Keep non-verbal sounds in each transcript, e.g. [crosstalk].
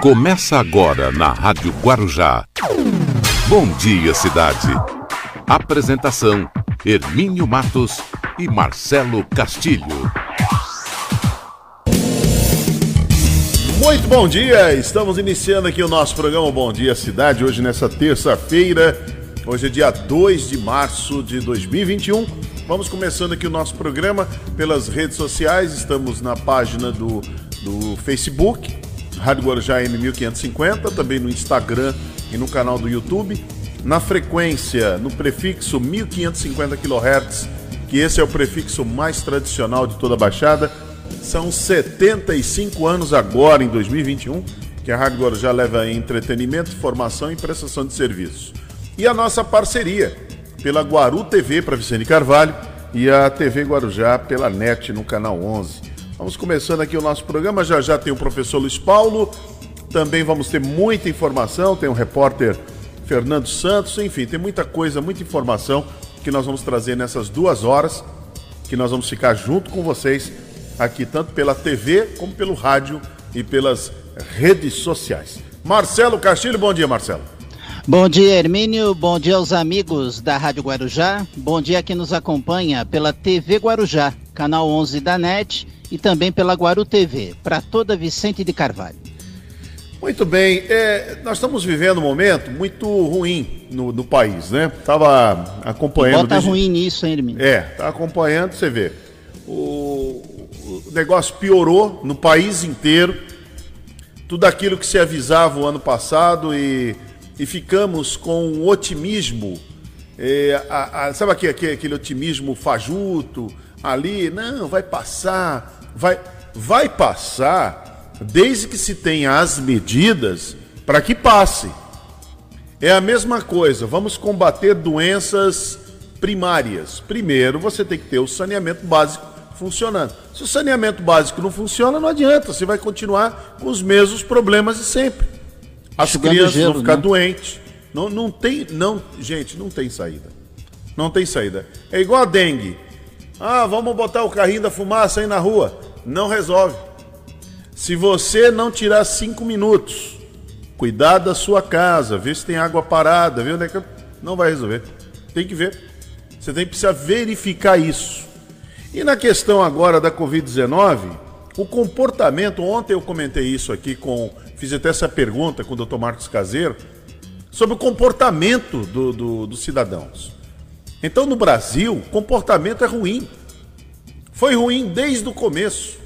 Começa agora na Rádio Guarujá. Bom dia, cidade. Apresentação: Hermínio Matos e Marcelo Castilho. Muito bom dia! Estamos iniciando aqui o nosso programa Bom Dia Cidade, hoje nessa terça-feira. Hoje é dia 2 de março de 2021. Vamos começando aqui o nosso programa pelas redes sociais. Estamos na página do, do Facebook, Rádio Guarujá M1550, também no Instagram e no canal do YouTube. Na frequência, no prefixo 1550 kHz, que esse é o prefixo mais tradicional de toda a Baixada. São 75 anos agora, em 2021, que a Rádio Guarujá leva entretenimento, informação e prestação de serviços. E a nossa parceria pela Guaru TV para Vicente Carvalho e a TV Guarujá pela NET no canal 11. Vamos começando aqui o nosso programa. Já já tem o professor Luiz Paulo. Também vamos ter muita informação. Tem o repórter Fernando Santos. Enfim, tem muita coisa, muita informação que nós vamos trazer nessas duas horas. Que nós vamos ficar junto com vocês aqui, tanto pela TV como pelo rádio e pelas redes sociais. Marcelo Castilho, bom dia, Marcelo. Bom dia, Hermínio. Bom dia aos amigos da Rádio Guarujá. Bom dia a quem nos acompanha pela TV Guarujá, canal 11 da NET e também pela Guaru TV, para toda Vicente de Carvalho. Muito bem, é, nós estamos vivendo um momento muito ruim no, no país, né? Tava acompanhando. Bota desde... ruim nisso, hein, Hermínio? É, tá acompanhando, você vê. O, o negócio piorou no país inteiro. Tudo aquilo que se avisava o ano passado e, e ficamos com um otimismo. É, a, a, sabe aquele, aquele otimismo fajuto ali? Não, vai passar vai, vai passar desde que se tenha as medidas para que passe. É a mesma coisa, vamos combater doenças primárias. Primeiro, você tem que ter o saneamento básico funcionando. Se o saneamento básico não funciona, não adianta, você vai continuar com os mesmos problemas de sempre. As Chegando crianças gelo, vão ficar né? doentes. Não, não tem, não, gente, não tem saída. Não tem saída. É igual a dengue. Ah, vamos botar o carrinho da fumaça aí na rua não resolve. Se você não tirar cinco minutos, cuidar da sua casa, ver se tem água parada, ver onde é que. Não vai resolver. Tem que ver. Você tem que precisar verificar isso. E na questão agora da Covid-19, o comportamento, ontem eu comentei isso aqui com. Fiz até essa pergunta com o Dr. Marcos Caseiro, sobre o comportamento do, do, dos cidadãos. Então, no Brasil, comportamento é ruim. Foi ruim desde o começo.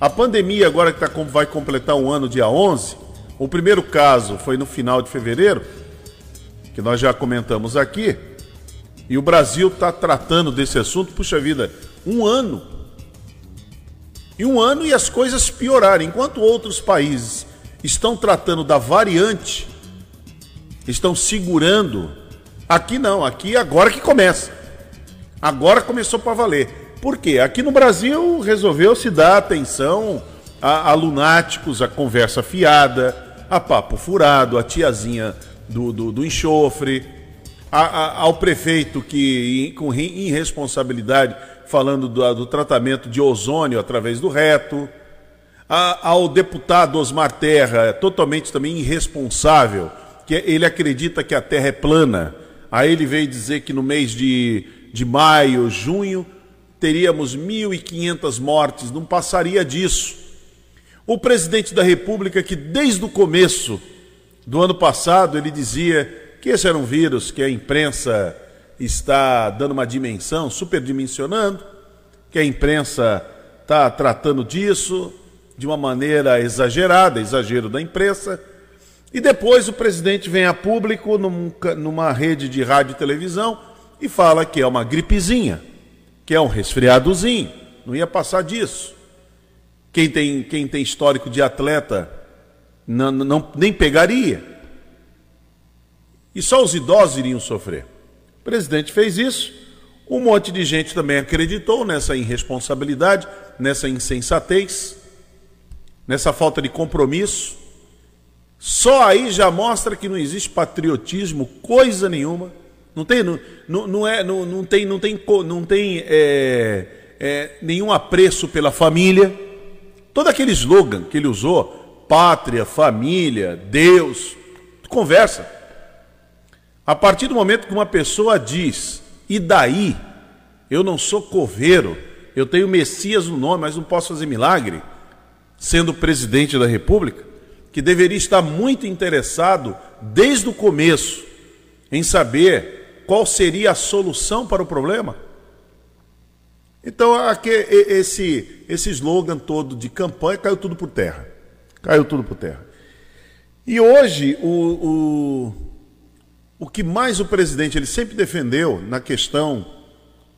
A pandemia, agora que tá, vai completar um ano, dia 11, o primeiro caso foi no final de fevereiro, que nós já comentamos aqui, e o Brasil está tratando desse assunto, puxa vida, um ano. E um ano e as coisas pioraram. Enquanto outros países estão tratando da variante, estão segurando, aqui não, aqui agora que começa. Agora começou para valer. Por quê? Aqui no Brasil resolveu se dar atenção a, a lunáticos, a conversa fiada, a papo furado, a tiazinha do, do, do enxofre, a, a, ao prefeito que, com irresponsabilidade, falando do, do tratamento de ozônio através do reto, ao deputado Osmar Terra, totalmente também irresponsável, que ele acredita que a Terra é plana. Aí ele veio dizer que no mês de, de maio, junho, teríamos 1.500 mortes, não passaria disso. O presidente da República, que desde o começo do ano passado ele dizia que esse era um vírus que a imprensa está dando uma dimensão, superdimensionando, que a imprensa está tratando disso de uma maneira exagerada, exagero da imprensa. E depois o presidente vem a público num, numa rede de rádio e televisão e fala que é uma gripezinha que é um resfriadozinho, não ia passar disso. Quem tem, quem tem histórico de atleta não, não, nem pegaria. E só os idosos iriam sofrer. O presidente fez isso, um monte de gente também acreditou nessa irresponsabilidade, nessa insensatez, nessa falta de compromisso. Só aí já mostra que não existe patriotismo, coisa nenhuma não tem, não, não, é, não, não tem, não tem, não tem é, é, nenhum apreço pela família. Todo aquele slogan que ele usou, pátria, família, Deus. Conversa. A partir do momento que uma pessoa diz, e daí? Eu não sou coveiro, eu tenho Messias no nome, mas não posso fazer milagre, sendo presidente da República, que deveria estar muito interessado desde o começo em saber qual seria a solução para o problema. Então, aqui, esse, esse slogan todo de campanha caiu tudo por terra. Caiu tudo por terra. E hoje, o, o o que mais o presidente ele sempre defendeu na questão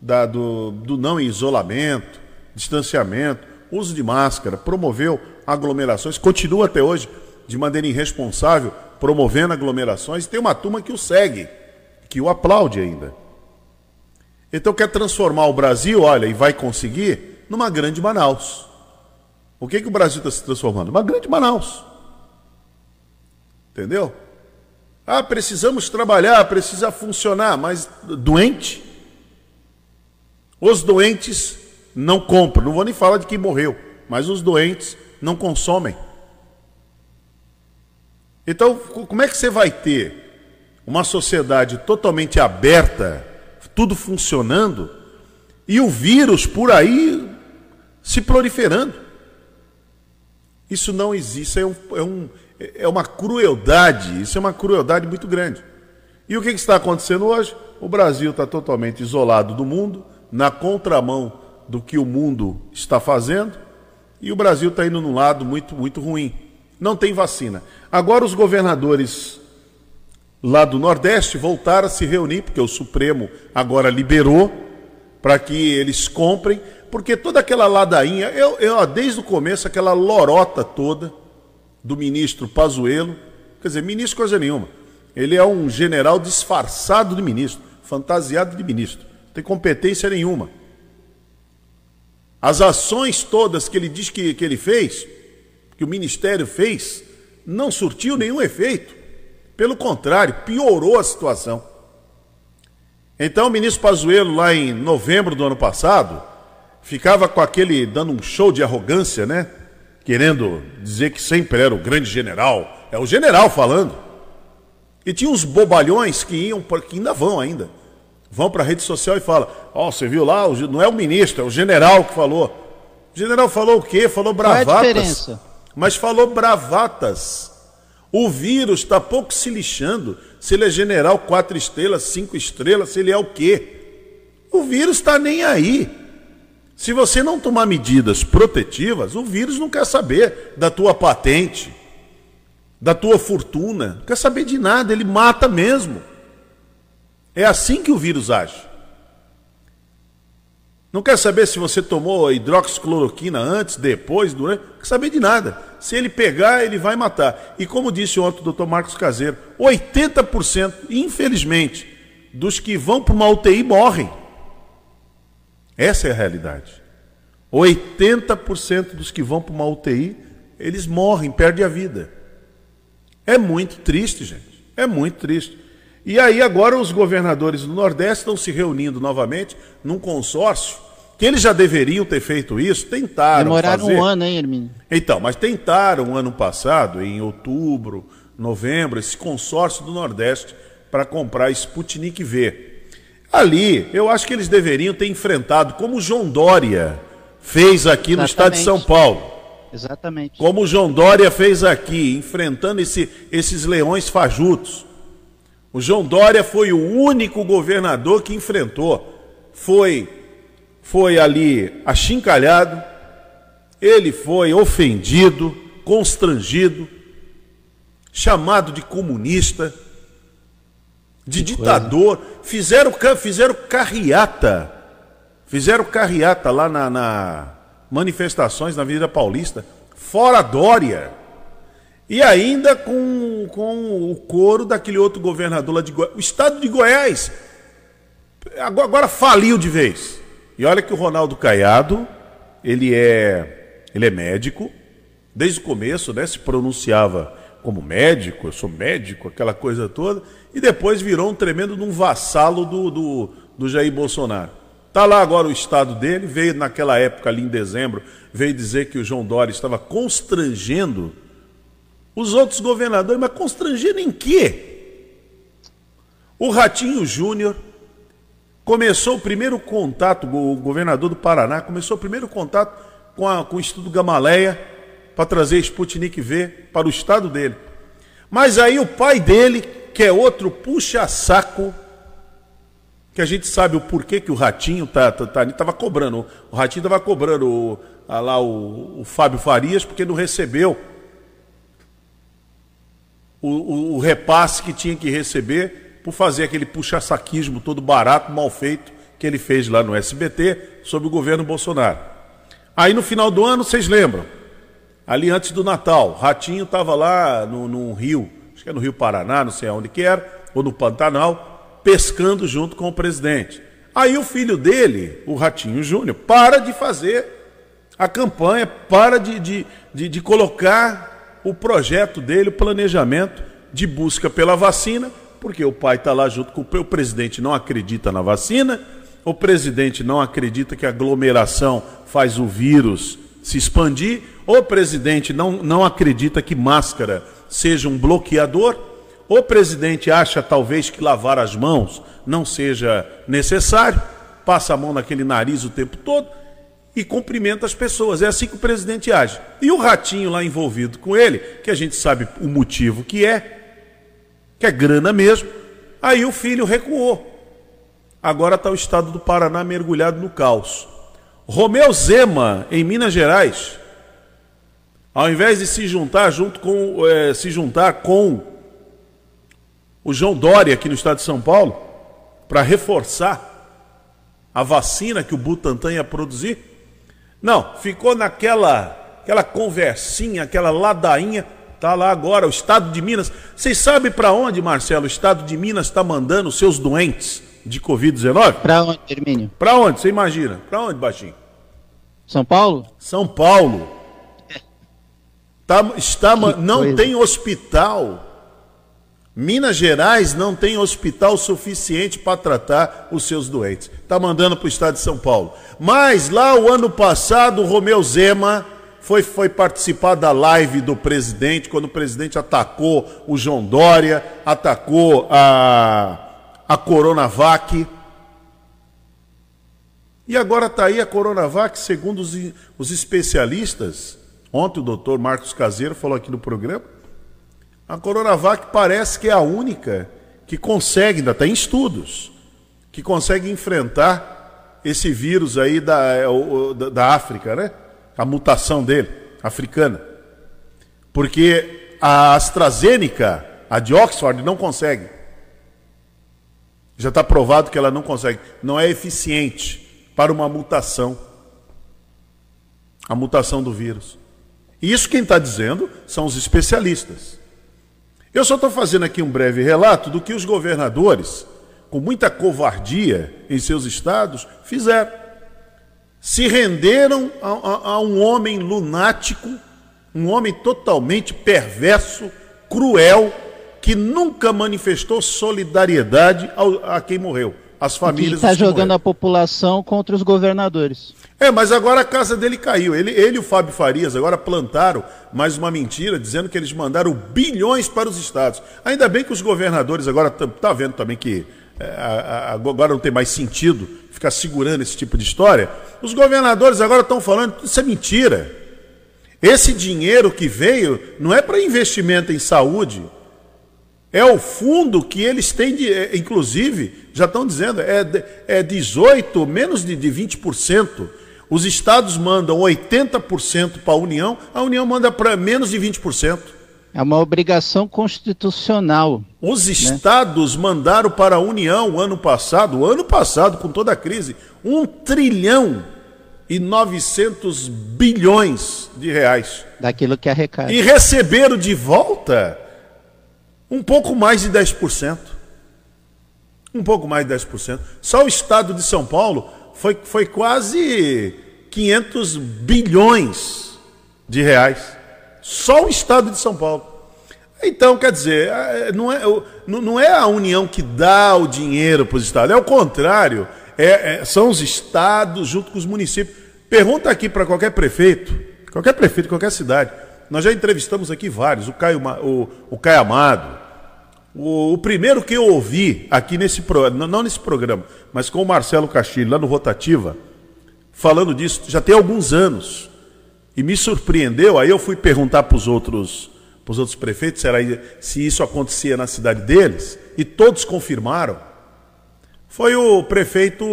da, do, do não isolamento, distanciamento, uso de máscara, promoveu aglomerações, continua até hoje de maneira irresponsável promovendo aglomerações, e tem uma turma que o segue, que o aplaude ainda. Então quer transformar o Brasil, olha, e vai conseguir, numa grande Manaus. O que, que o Brasil está se transformando? Uma grande Manaus. Entendeu? Ah, precisamos trabalhar, precisa funcionar, mas doente? Os doentes não compram. Não vou nem falar de quem morreu, mas os doentes não consomem. Então, como é que você vai ter uma sociedade totalmente aberta, tudo funcionando, e o vírus por aí se proliferando? Isso não existe, é um, é um, é uma crueldade, isso é uma crueldade muito grande. E o que, está acontecendo hoje? O Brasil está totalmente isolado do mundo, na contramão do que o mundo está fazendo, e o Brasil está indo num lado muito, muito ruim. Não tem vacina. Agora os governadores lá do Nordeste voltaram a se reunir, porque o Supremo agora liberou para que eles comprem, porque toda aquela ladainha, eu, eu desde o começo, aquela lorota toda, do ministro Pazuello, quer dizer, ministro coisa nenhuma. Ele é um general disfarçado de ministro, fantasiado de ministro. Não tem competência nenhuma. As ações todas que ele diz que, que ele fez, que o ministério fez, não surtiu nenhum efeito. Pelo contrário, piorou a situação. Então o ministro Pazuello, lá em novembro do ano passado, ficava com aquele, dando um show de arrogância, né? querendo dizer que sempre era o grande general. É o general falando. E tinha uns bobalhões que iam, que ainda vão ainda. Vão para a rede social e falam: Ó, oh, você viu lá, não é o ministro, é o general que falou. O general falou o quê? Falou bravatas. Qual é a diferença? Mas falou bravatas. O vírus está pouco se lixando se ele é general quatro estrelas, cinco estrelas, se ele é o quê. O vírus está nem aí. Se você não tomar medidas protetivas, o vírus não quer saber da tua patente, da tua fortuna, não quer saber de nada, ele mata mesmo. É assim que o vírus age. Não quer saber se você tomou hidroxicloroquina antes, depois, durante, não quer saber de nada. Se ele pegar, ele vai matar. E como disse ontem o Dr. Marcos Caseiro, 80%, infelizmente, dos que vão para uma UTI morrem. Essa é a realidade. 80% dos que vão para uma UTI, eles morrem, perdem a vida. É muito triste, gente. É muito triste. E aí agora os governadores do Nordeste estão se reunindo novamente num consórcio que eles já deveriam ter feito isso, tentaram Demoraram fazer. um ano, hein, Hermínio? Então, mas tentaram ano passado, em outubro, novembro, esse consórcio do Nordeste para comprar Sputnik V. Ali, eu acho que eles deveriam ter enfrentado, como o João Dória fez aqui Exatamente. no estado de São Paulo. Exatamente. Como o João Dória fez aqui, enfrentando esse, esses leões fajutos. O João Dória foi o único governador que enfrentou. Foi, foi ali achincalhado, ele foi ofendido, constrangido, chamado de comunista de ditador. Fizeram, fizeram carreata. Fizeram carreata lá na, na manifestações na Avenida Paulista, fora Dória. E ainda com, com o coro daquele outro governador lá de Goiás. O estado de Goiás agora, faliu de vez. E olha que o Ronaldo Caiado, ele é, ele é médico, desde o começo, né, se pronunciava como médico, eu sou médico, aquela coisa toda, e depois virou um tremendo um vassalo do, do, do Jair Bolsonaro. Está lá agora o estado dele, veio naquela época ali em dezembro, veio dizer que o João Dória estava constrangendo Os outros governadores, mas constrangido em quê? O Ratinho Júnior começou o primeiro contato, o governador do Paraná começou o primeiro contato com, a, com o Instituto Gamaleia para trazer Sputnik V para o estado dele. Mas aí o pai dele, que é outro puxa-saco, que a gente sabe o porquê que o Ratinho tá, tá, tá tava cobrando. O Ratinho estava cobrando o, lá o, o, Fábio Farias porque não recebeu o, o, o repasse que tinha que receber por fazer aquele puxa-saquismo todo barato, mal feito, que ele fez lá no SBT sob o governo Bolsonaro. Aí no final do ano, vocês lembram? Ali antes do Natal, Ratinho estava lá no, no rio, acho que é no Rio Paraná, não sei aonde que era, ou no Pantanal, pescando junto com o presidente. Aí o filho dele, o Ratinho Júnior, para de fazer a campanha, para de, de, de, de colocar o projeto dele, o planejamento de busca pela vacina, porque o pai está lá junto com o, o presidente, não acredita na vacina, o presidente não acredita que a aglomeração faz o vírus se expandir, o presidente não, não acredita que máscara seja um bloqueador. O presidente acha talvez que lavar as mãos não seja necessário, passa a mão naquele nariz o tempo todo e cumprimenta as pessoas. É assim que o presidente age. E o ratinho lá envolvido com ele, que a gente sabe o motivo que é, que é grana mesmo, aí o filho recuou. Agora está o estado do Paraná mergulhado no caos. Romeu Zema, em Minas Gerais, ao invés de se juntar junto com é, se juntar com o João Dória aqui no estado de São Paulo para reforçar a vacina que o Butantan ia produzir? Não, ficou naquela aquela conversinha, aquela ladainha, tá lá agora o estado de Minas. Vocês sabem para onde, Marcelo, o estado de Minas está mandando os seus doentes de COVID-19? Para onde, Hermínio? Para onde? Você imagina? Para onde, baixinho? São Paulo? São Paulo. Tá, está, não coisa. tem hospital Minas Gerais não tem hospital suficiente para tratar os seus doentes. Está mandando para o estado de São Paulo. Mas lá o ano passado, o Romeu Zema foi, foi participar da live do presidente, quando o presidente atacou o João Dória, atacou a, a Coronavac. E agora está aí a Coronavac, segundo os, os especialistas. Ontem o doutor Marcos Caseiro falou aqui no programa a Coronavac parece que é a única que consegue, ainda tem estudos, que consegue enfrentar esse vírus aí da, é, da África, né? A mutação dele, africana. Porque a AstraZeneca, a de Oxford, não consegue. Já está provado que ela não consegue. Não é eficiente para uma mutação. A mutação do vírus. Isso quem está dizendo são os especialistas. Eu só estou fazendo aqui um breve relato do que os governadores, com muita covardia em seus estados, fizeram. Se renderam a, a, a um homem lunático, um homem totalmente perverso, cruel, que nunca manifestou solidariedade ao, a quem morreu, as famílias. Está jogando a população contra os governadores. É, mas agora a casa dele caiu. Ele, ele e o Fábio Farias agora plantaram mais uma mentira, dizendo que eles mandaram bilhões para os estados. Ainda bem que os governadores agora tá vendo também que é, agora não tem mais sentido ficar segurando esse tipo de história. Os governadores agora estão falando isso é mentira. Esse dinheiro que veio não é para investimento em saúde. É o fundo que eles têm, de, é, inclusive, já estão dizendo, é, é 18, menos de, de 20% os estados mandam 80% para a União, a União manda para menos de 20%. É uma obrigação constitucional. Os né? estados mandaram para a União ano passado, ano passado, com toda a crise, um trilhão e 900 bilhões de reais. Daquilo que arrecada. E receberam de volta um pouco mais de 10%. Um pouco mais de 10%. Só o estado de São Paulo foi, foi quase 500 bilhões de reais. Só o estado de São Paulo. Então, quer dizer, é, não é, não é a União que dá o dinheiro para os estados, é o contrário. É, é, são os estados junto com os municípios. Pergunta aqui para qualquer prefeito, qualquer prefeito, qualquer cidade. Nós já entrevistamos aqui vários, o Caio, o, o Caio Amado. O, o primeiro que eu ouvi aqui nesse programa, não nesse programa, mas com o Marcelo Castilho, lá no Rotativa, falando disso, já tem alguns anos. E me surpreendeu, aí eu fui perguntar para os outros, os outros prefeitos se, era, se isso acontecia na cidade deles, e todos confirmaram. Foi o prefeito,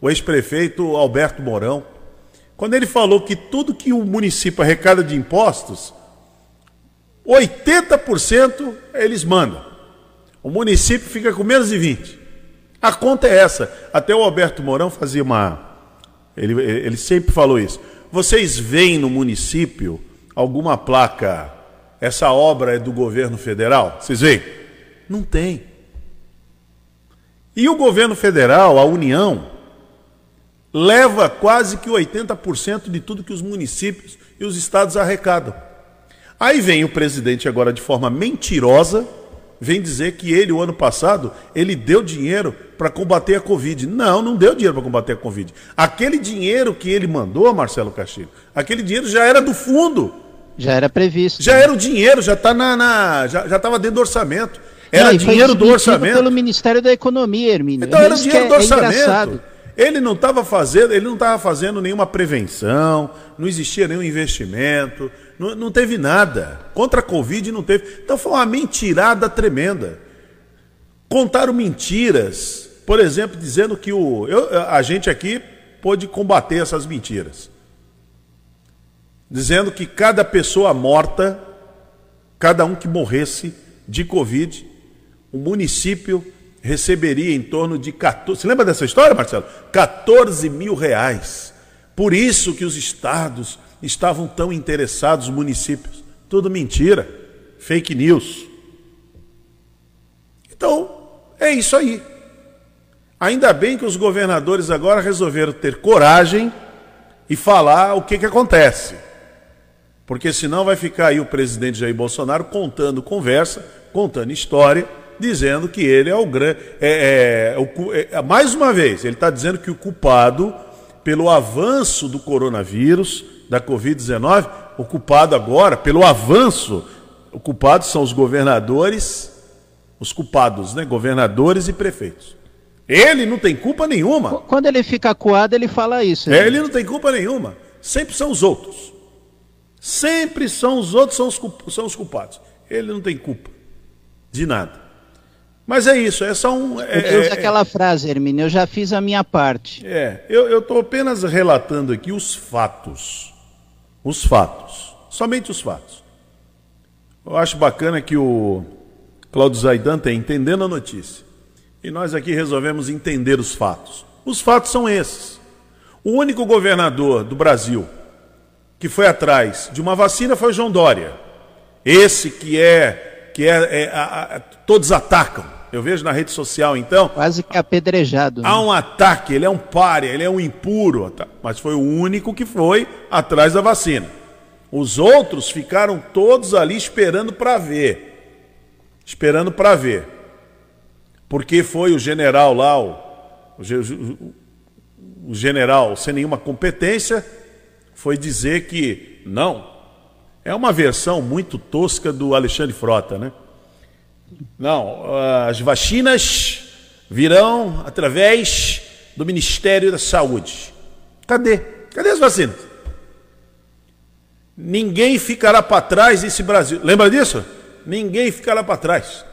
o ex-prefeito Alberto Mourão, quando ele falou que tudo que o município arrecada de impostos, 80% eles mandam. O município fica com menos de 20. A conta é essa. Até o Alberto Mourão fazia uma. Ele, ele sempre falou isso. Vocês veem no município alguma placa, essa obra é do governo federal? Vocês veem? Não tem. E o governo federal, a União, leva quase que 80% de tudo que os municípios e os estados arrecadam. Aí vem o presidente agora de forma mentirosa, vem dizer que ele, o ano passado, ele deu dinheiro para combater a Covid. Não, não deu dinheiro para combater a Covid. Aquele dinheiro que ele mandou, Marcelo Castilho, aquele dinheiro já era do fundo. Já era previsto. Já né? era o dinheiro, já está na, na, já estava dentro do orçamento. Era não, dinheiro do orçamento. pelo Ministério da Economia, Hermínio. Então era dinheiro do é orçamento. É ele não estava fazendo, ele não estava fazendo nenhuma prevenção, não existia nenhum investimento, não, não teve nada. Contra a Covid não teve. Então foi uma mentirada tremenda. Contaram mentiras, por exemplo, dizendo que o, eu, a gente aqui pôde combater essas mentiras. Dizendo que cada pessoa morta, cada um que morresse de Covid, o município receberia em torno de 14. Você lembra dessa história, Marcelo? 14 mil reais. Por isso que os estados estavam tão interessados, os municípios. Tudo mentira, fake news. Então, é isso aí. Ainda bem que os governadores agora resolveram ter coragem e falar o que, que acontece. Porque senão vai ficar aí o presidente Jair Bolsonaro contando conversa, contando história, dizendo que ele é o grande. É, é, é, mais uma vez, ele está dizendo que o culpado pelo avanço do coronavírus da Covid-19, ocupado agora pelo avanço, ocupados são os governadores, os culpados, né? Governadores e prefeitos. Ele não tem culpa nenhuma. Quando ele fica acuado, ele fala isso. Né? ele não tem culpa nenhuma. Sempre são os outros. Sempre são os outros, são os, são os culpados. Ele não tem culpa de nada. Mas é isso, é só um. É, usa é, aquela frase, Hermínio, eu já fiz a minha parte. É, eu estou apenas relatando aqui os fatos os fatos, somente os fatos. Eu acho bacana que o Cláudio Zaidan está entendendo a notícia. E nós aqui resolvemos entender os fatos. Os fatos são esses. O único governador do Brasil que foi atrás de uma vacina foi João Dória. Esse que é que é, é a, a, todos atacam. Eu vejo na rede social, então. Quase que apedrejado. Né? Há um ataque, ele é um párea, ele é um impuro. Mas foi o único que foi atrás da vacina. Os outros ficaram todos ali esperando para ver. Esperando para ver. Porque foi o general lá, o, o, o general sem nenhuma competência, foi dizer que não. É uma versão muito tosca do Alexandre Frota, né? Não, as vacinas virão através do Ministério da Saúde. Cadê? Cadê as vacinas? Ninguém ficará para trás nesse Brasil. Lembra disso? Ninguém ficará para trás.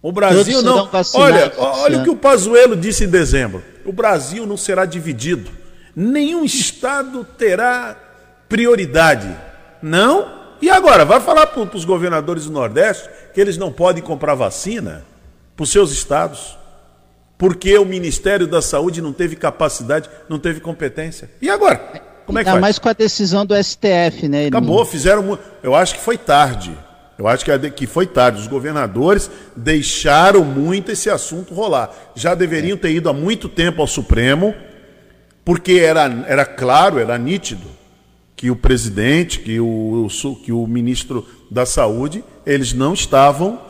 O Brasil não. Olha, olha o que o Pazuello disse em dezembro. O Brasil não será dividido. Nenhum estado terá prioridade. Não e agora, vai falar para os governadores do Nordeste que eles não podem comprar vacina para os seus estados, porque o Ministério da Saúde não teve capacidade, não teve competência. E agora? Como é que Ainda mais com a decisão do STF, né? Acabou, fizeram. Eu acho que foi tarde. Eu acho que foi tarde. Os governadores deixaram muito esse assunto rolar. Já deveriam ter ido há muito tempo ao Supremo, porque era, era claro, era nítido que o presidente, que o, que o ministro da Saúde, eles não estavam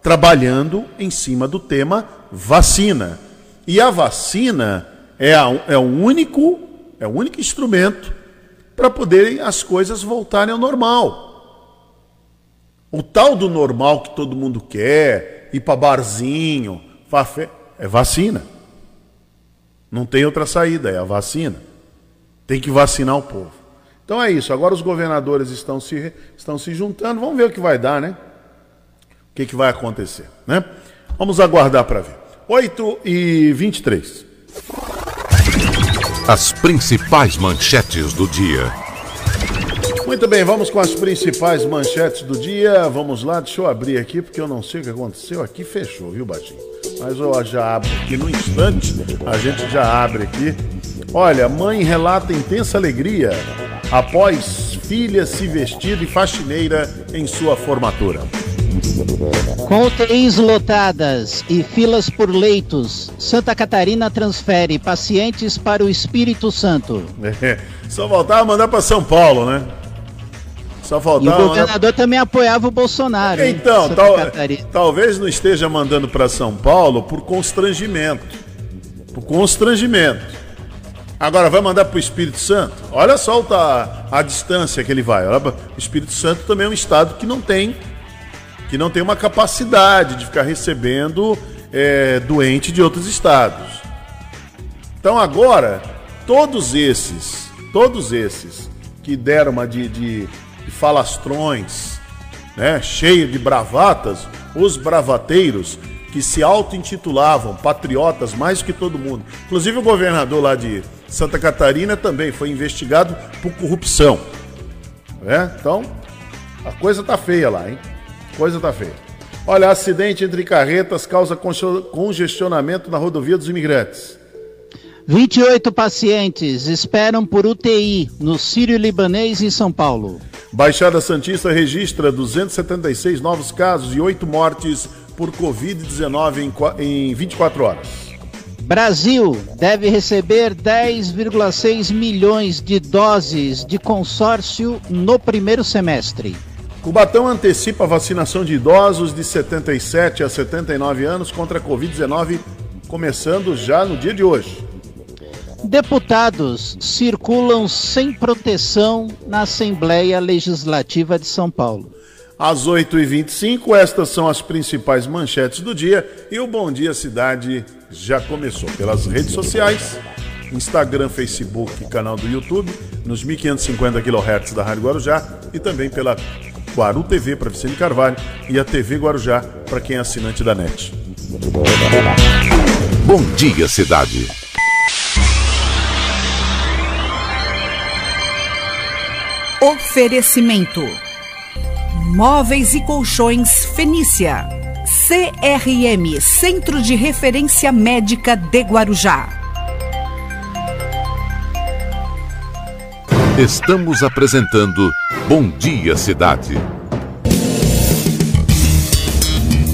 trabalhando em cima do tema vacina. E a vacina é, a, é, o único, é o único instrumento para poderem as coisas voltarem ao normal. O tal do normal que todo mundo quer, ir para barzinho, fé, é vacina. Não tem outra saída, é a vacina. Tem que vacinar o povo. Então é isso. Agora os governadores estão se, estão se juntando. Vamos ver o que vai dar, né? O que, que vai acontecer, né? Vamos aguardar para ver. 8 e 23. As principais manchetes do dia. Muito bem, vamos com as principais manchetes do dia. Vamos lá, deixa eu abrir aqui, porque eu não sei o que aconteceu. Aqui fechou, viu, Batinho? Mas eu já abro aqui no instante. A gente já abre aqui. Olha, mãe relata intensa alegria após filha se vestir de faxineira em sua formatura. Com UTIs lotadas e filas por leitos, Santa Catarina transfere pacientes para o Espírito Santo. É, só faltava mandar para São Paulo, né? Só faltava. E o governador também apoiava o Bolsonaro. Então, tal, talvez não esteja mandando para São Paulo por constrangimento. Por constrangimento. Agora vai mandar para o Espírito Santo? Olha só a, a distância que ele vai. O Espírito Santo também é um estado que não tem que não tem uma capacidade de ficar recebendo é, doente de outros estados. Então agora, todos esses, todos esses que deram uma de, de, de falastrões, né, cheio de bravatas, os bravateiros que se auto-intitulavam patriotas mais que todo mundo. Inclusive o governador lá de Santa Catarina também foi investigado por corrupção. Né? Então, a coisa tá feia lá, hein? Coisa tá feia. Olha, acidente entre carretas causa congestionamento na rodovia dos imigrantes. 28 pacientes esperam por UTI no Sírio Libanês em São Paulo. Baixada Santista registra 276 novos casos e 8 mortes por Covid-19 em 24 horas. Brasil deve receber 10,6 milhões de doses de consórcio no primeiro semestre. Cubatão antecipa a vacinação de idosos de 77 a 79 anos contra a Covid-19, começando já no dia de hoje. Deputados circulam sem proteção na Assembleia Legislativa de São Paulo. Às 8h25, estas são as principais manchetes do dia e o Bom Dia Cidade já começou pelas redes sociais, Instagram, Facebook, canal do YouTube, nos 1550 kHz da Rádio Guarujá e também pela Guaru TV para Vicente Carvalho e a TV Guarujá para quem é assinante da NET. Bom dia, cidade. Oferecimento: Móveis e Colchões Fenícia. CRM Centro de Referência Médica de Guarujá. Estamos apresentando Bom Dia Cidade.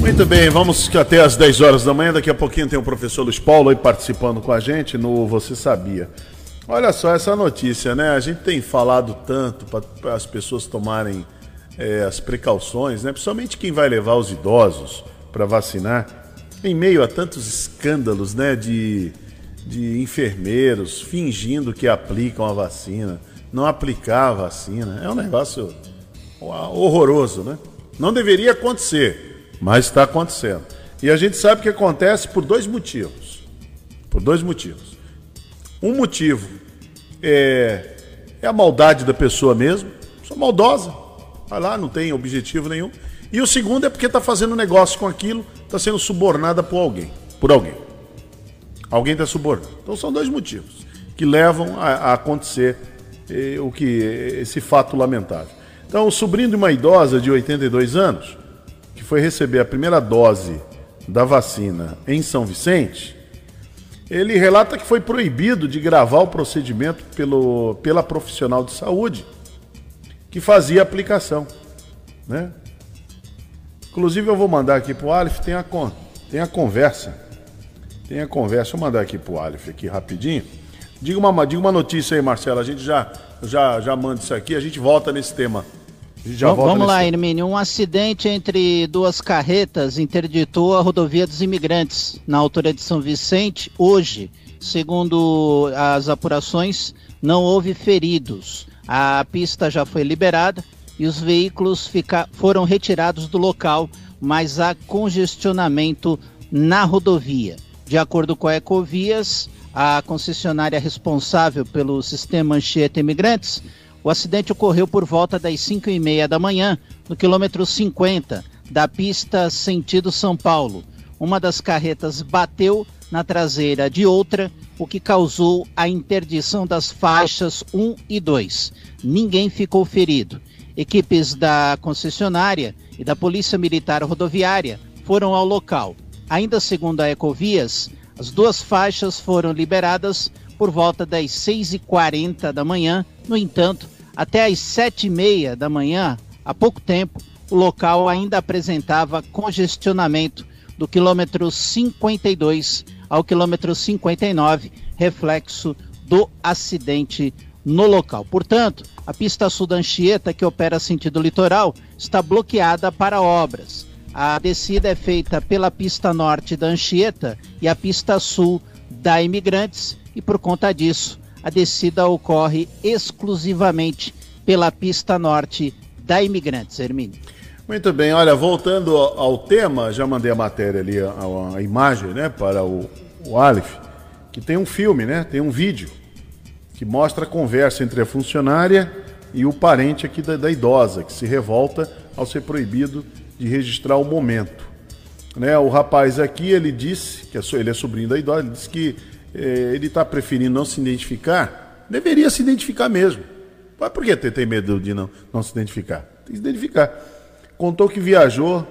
Muito bem, vamos até às 10 horas da manhã. Daqui a pouquinho tem o professor Luiz Paulo aí participando com a gente no Você Sabia. Olha só essa notícia, né? A gente tem falado tanto para as pessoas tomarem é, as precauções, né? Principalmente quem vai levar os idosos para vacinar, em meio a tantos escândalos, né? De, de enfermeiros fingindo que aplicam a vacina não aplicar a vacina. É um negócio horroroso, né? Não deveria acontecer, mas está acontecendo. E a gente sabe que acontece por dois motivos. Por dois motivos. Um motivo é, é a maldade da pessoa mesmo, sou maldosa, vai lá, não tem objetivo nenhum. E o segundo é porque está fazendo negócio com aquilo, está sendo subornada por alguém, por alguém. Alguém está subornando. Então são dois motivos que levam a, a acontecer o que esse fato lamentável. Então, o sobrinho de uma idosa de 82 anos, que foi receber a primeira dose da vacina em São Vicente, ele relata que foi proibido de gravar o procedimento pelo, pela profissional de saúde que fazia a aplicação. Né? Inclusive, eu vou mandar aqui para o Aleph, tem a, tem a conversa. Tem a conversa, vou mandar aqui para o Aleph aqui rapidinho. Diga uma, diga uma notícia aí, Marcelo. A gente já, já, já manda isso aqui, a gente volta nesse tema. Vamos lá, Hermínio. Um acidente entre duas carretas interditou a rodovia dos imigrantes na altura de São Vicente hoje. Segundo as apurações, não houve feridos. A pista já foi liberada e os veículos fica, foram retirados do local, mas há congestionamento na rodovia. De acordo com a Ecovias, a concessionária responsável pelo sistema Anchieta Imigrantes, o acidente ocorreu por volta das 5 e meia da manhã, no quilômetro 50 da pista sentido São Paulo. Uma das carretas bateu na traseira de outra, o que causou a interdição das faixas 1 e 2. Ninguém ficou ferido. Equipes da concessionária e da Polícia Militar Rodoviária foram ao local. Ainda segundo a Ecovias, as duas faixas foram liberadas por volta das 6h40 da manhã. No entanto, até às 7h30 da manhã, há pouco tempo, o local ainda apresentava congestionamento do quilômetro 52 ao quilômetro 59, reflexo do acidente no local. Portanto, a pista sul da Anchieta, que opera sentido litoral, está bloqueada para obras. A descida é feita pela pista norte da Anchieta e a pista sul da Imigrantes, e por conta disso, a descida ocorre exclusivamente pela pista norte da Imigrantes, Hermínio. Muito bem, olha, voltando ao tema, já mandei a matéria ali, a, a imagem, né, para o, o Aleph, que tem um filme, né, tem um vídeo, que mostra a conversa entre a funcionária e o parente aqui da, da idosa, que se revolta ao ser proibido de registrar o momento. Né, o rapaz aqui, ele disse, que ele é sobrinho da idosa, ele disse que eh, ele está preferindo não se identificar, deveria se identificar mesmo. Mas por que tem medo de não, não se identificar? Tem que se identificar contou que viajou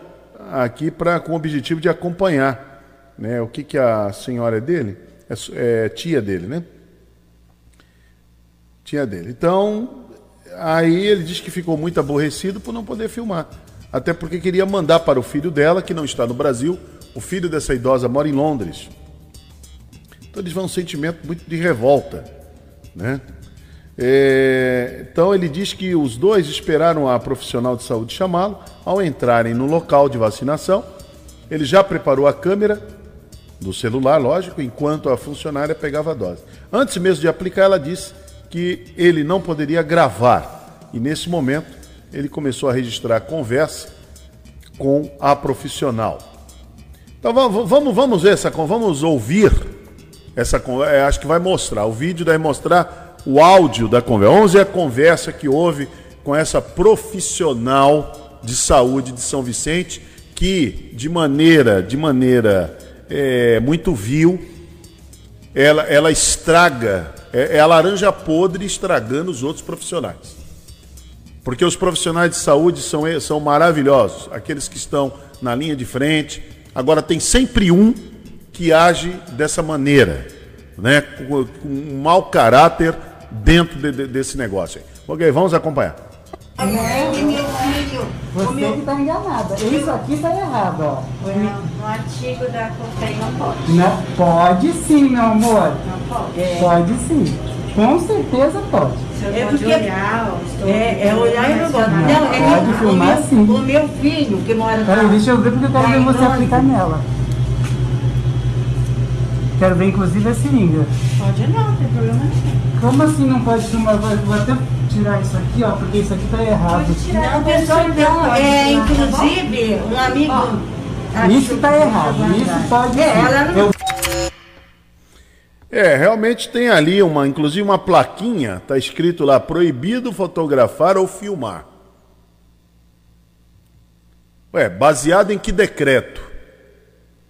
aqui para com o objetivo de acompanhar né, o que, que a senhora é dele, é, é tia dele, né? Tia dele. Então, aí ele diz que ficou muito aborrecido por não poder filmar. Até porque queria mandar para o filho dela, que não está no Brasil. O filho dessa idosa mora em Londres. Então eles vão um sentimento muito de revolta, né? É, então ele diz que os dois esperaram a profissional de saúde chamá-lo. Ao entrarem no local de vacinação, ele já preparou a câmera do celular, lógico, enquanto a funcionária pegava a dose. Antes mesmo de aplicar, ela disse que ele não poderia gravar. E nesse momento, ele começou a registrar a conversa com a profissional. Então vamos, vamos, vamos ver essa vamos ouvir essa é, acho que vai mostrar. O vídeo deve mostrar o áudio da conversa. 11 é a conversa que houve com essa profissional de saúde de São Vicente que de maneira de maneira é, muito vil ela, ela estraga é, é a laranja podre estragando os outros profissionais porque os profissionais de saúde são, são maravilhosos aqueles que estão na linha de frente agora tem sempre um que age dessa maneira né com, com um mau caráter dentro de, de, desse negócio. Ok, vamos acompanhar. Você que está enganada. Isso aqui está errado, ó. No artigo da COFEI não pode. Não, pode sim, meu amor. Não pode. É. Pode sim. Com certeza pode. É porque olhar, é, é olhar e não pode. Não, não é pode meu, filmar o meu, sim. O meu filho que mora Peraí, deixa eu ver porque eu quero ver você aplicar nela. Quero ver inclusive a seringa. Pode não, não tem problema nenhum. Como assim não pode filmar? Vou até tirar isso aqui, ó, porque isso aqui tá errado. Não, pessoal, então, é, inclusive, um amigo. Isso tá errado, isso pode é, ela não... Eu... É, realmente tem ali uma, inclusive uma plaquinha, tá escrito lá, proibido fotografar ou filmar. Ué, baseado em que decreto?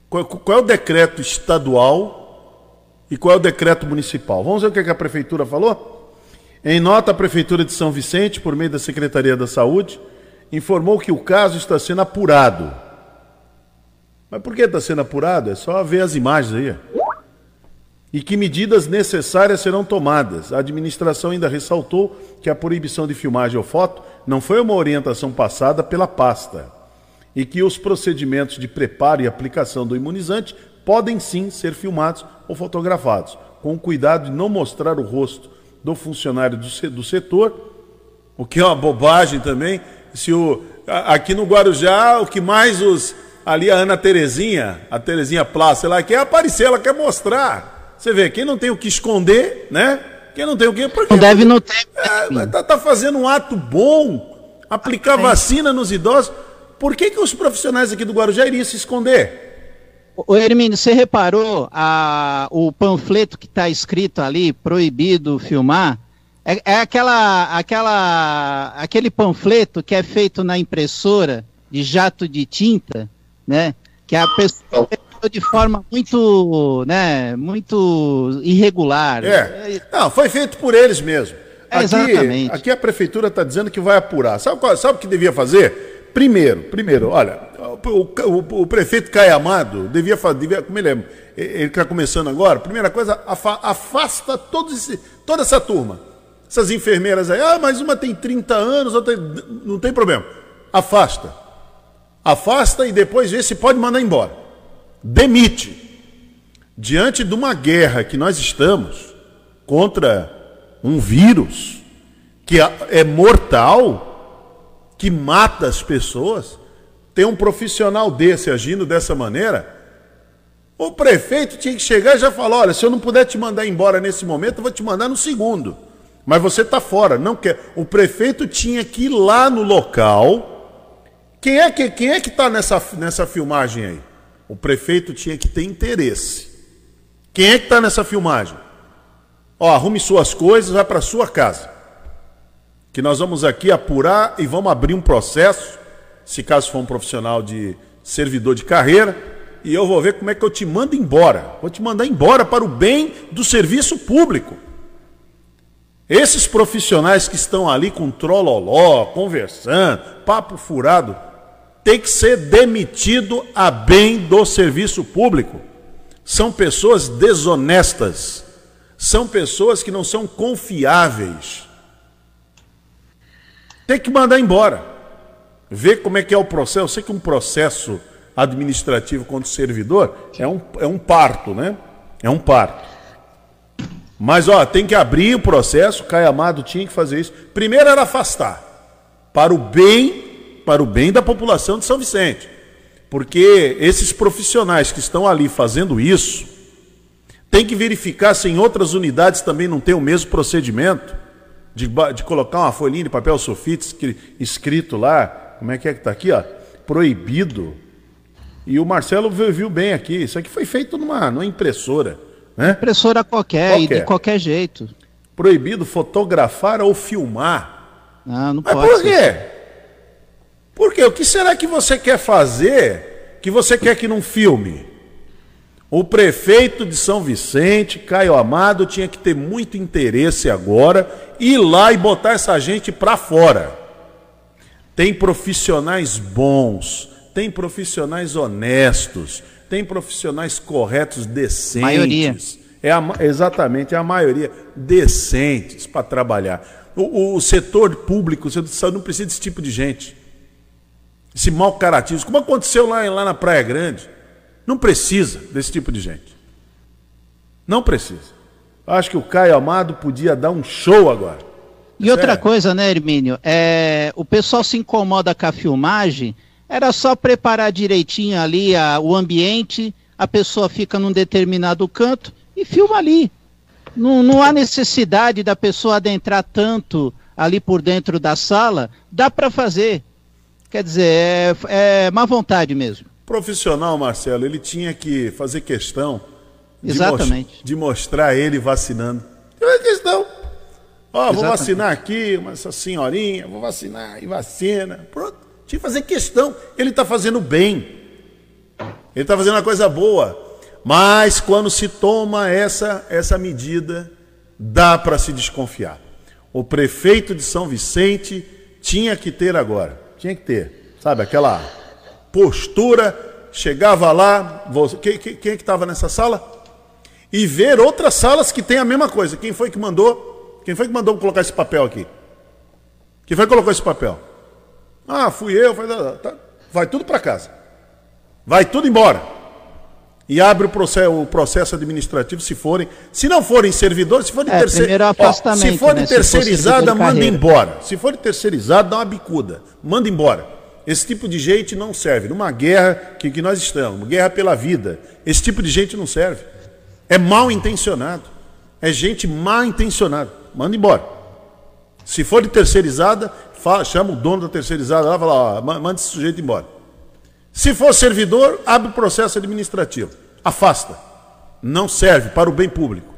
Qual, qual é o decreto estadual e qual é o decreto municipal? Vamos ver o que a prefeitura falou? Em nota, a prefeitura de São Vicente, por meio da Secretaria da Saúde, informou que o caso está sendo apurado. Mas por que está sendo apurado? É só ver as imagens aí. E que medidas necessárias serão tomadas. A administração ainda ressaltou que a proibição de filmagem ou foto não foi uma orientação passada pela pasta e que os procedimentos de preparo e aplicação do imunizante podem sim ser filmados ou fotografados, com o cuidado de não mostrar o rosto do funcionário do setor, o que é uma bobagem também. Se o, aqui no Guarujá, o que mais os. Ali a Ana Terezinha, a Terezinha Plá, sei lá, quer aparecer, ela quer mostrar. Você vê, quem não tem o que esconder, né? Quem não tem o quê? Por quê? Não deve não ter. É, tá, tá fazendo um ato bom, aplicar vacina nos idosos. Por que, que os profissionais aqui do Guarujá iriam se esconder? Ô Hermínio, você reparou a, o panfleto que está escrito ali, proibido filmar? É, é, aquela, aquela, aquele panfleto que é feito na impressora de jato de tinta, né? Que a pessoa de forma muito, né, muito irregular. É. Não, foi feito por eles mesmo. É, aqui, exatamente. aqui a prefeitura está dizendo que vai apurar. Sabe, qual- sabe o que devia fazer? Primeiro, primeiro, olha, o, o- o prefeito Caio Amado devia fazer, como ele é, ele está começando agora, primeira coisa, afa- afasta esse- toda essa turma. Essas enfermeiras aí, ah, mas uma tem 30 anos, outra não tem problema. Afasta. Afasta e depois vê se pode mandar embora. Demite diante de uma guerra que nós estamos contra um vírus que é mortal, que mata as pessoas, tem um profissional desse agindo dessa maneira, o prefeito tinha que chegar e já falar: olha, se eu não puder te mandar embora nesse momento, eu vou te mandar no segundo. Mas você está fora, não quer. O prefeito tinha que ir lá no local. Quem é que quem é que está nessa, nessa filmagem aí? O prefeito tinha que ter interesse. Quem é que está nessa filmagem? Ó, arrume suas coisas, vai para sua casa. Que nós vamos aqui apurar e vamos abrir um processo, se caso for um profissional de servidor de carreira, e eu vou ver como é que eu te mando embora. Vou te mandar embora para o bem do serviço público. Esses profissionais que estão ali com trololó, conversando, papo furado, tem que ser demitido a bem do serviço público. São pessoas desonestas. São pessoas que não são confiáveis. Tem que mandar embora. Ver como é que é o processo. Eu sei que um processo administrativo contra o servidor é um, é um parto, né? É um parto. Mas, ó, tem que abrir o processo, Caio Amado tinha que fazer isso. Primeiro era afastar, para o bem, para o bem da população de São Vicente. Porque esses profissionais que estão ali fazendo isso, tem que verificar se em outras unidades também não tem o mesmo procedimento de, de colocar uma folhinha de papel sulfite escri- escrito lá, como é que é que está aqui, ó? Proibido. E o Marcelo viu, viu bem aqui, isso aqui foi feito numa, numa impressora, né? Impressora qualquer, e de Qualquer. qualquer jeito. Proibido fotografar ou filmar. Não, não Mas pode por quê? Por quê? O que será que você quer fazer que você quer que não filme? O prefeito de São Vicente, Caio Amado, tinha que ter muito interesse agora ir lá e botar essa gente para fora. Tem profissionais bons, tem profissionais honestos, tem profissionais corretos, decentes. Maioria. É a exatamente, é a maioria decentes para trabalhar. O, o setor público, o setor de saúde não precisa desse tipo de gente. Esse mau caratismo, como aconteceu lá, lá na Praia Grande. Não precisa desse tipo de gente. Não precisa. Acho que o Caio Amado podia dar um show agora. E outra Sério. coisa, né, Hermínio? É, o pessoal se incomoda com a filmagem, era só preparar direitinho ali a- o ambiente, a pessoa fica num determinado canto e filma ali. Não, não há necessidade da pessoa adentrar tanto ali por dentro da sala, dá para fazer. Quer dizer, é, é má vontade mesmo. Profissional, Marcelo, ele tinha que fazer questão de, Exatamente. mos- de mostrar ele vacinando. É questão. Ó, vou Exatamente. vacinar aqui, uma- essa senhorinha, vou vacinar e vacina. Pronto. Tinha que fazer questão. Ele está fazendo bem. Ele está fazendo uma coisa boa. Mas quando se toma essa, essa medida, dá para se desconfiar. O prefeito de São Vicente tinha que ter agora. Tinha que ter. Sabe, aquela postura. Chegava lá. você- quem, quem- quem é que estava nessa sala? E ver outras salas que tem a mesma coisa. Quem foi que mandou? Quem foi que mandou colocar esse papel aqui? Quem foi que colocou esse papel? Ah, fui eu. Foi, tá. Vai tudo para casa. Vai tudo embora. E abre o processo, o processo administrativo se forem. Se não forem servidores, se forem É, terceir- primeiro Ó, afastamento, Se forem né? Se for terceirizada, de manda embora. Se for terceirizado, dá uma bicuda. Manda embora. Esse tipo de gente não serve. Numa guerra que, que nós estamos, guerra pela vida, esse tipo de gente não serve. É mal intencionado. É gente mal intencionada. Manda embora. Se for de terceirizada, fala, chama o dono da terceirizada lá e fala, ó, ma- manda esse sujeito embora. Se for servidor, abre processo administrativo. Afasta. Não serve para o bem público.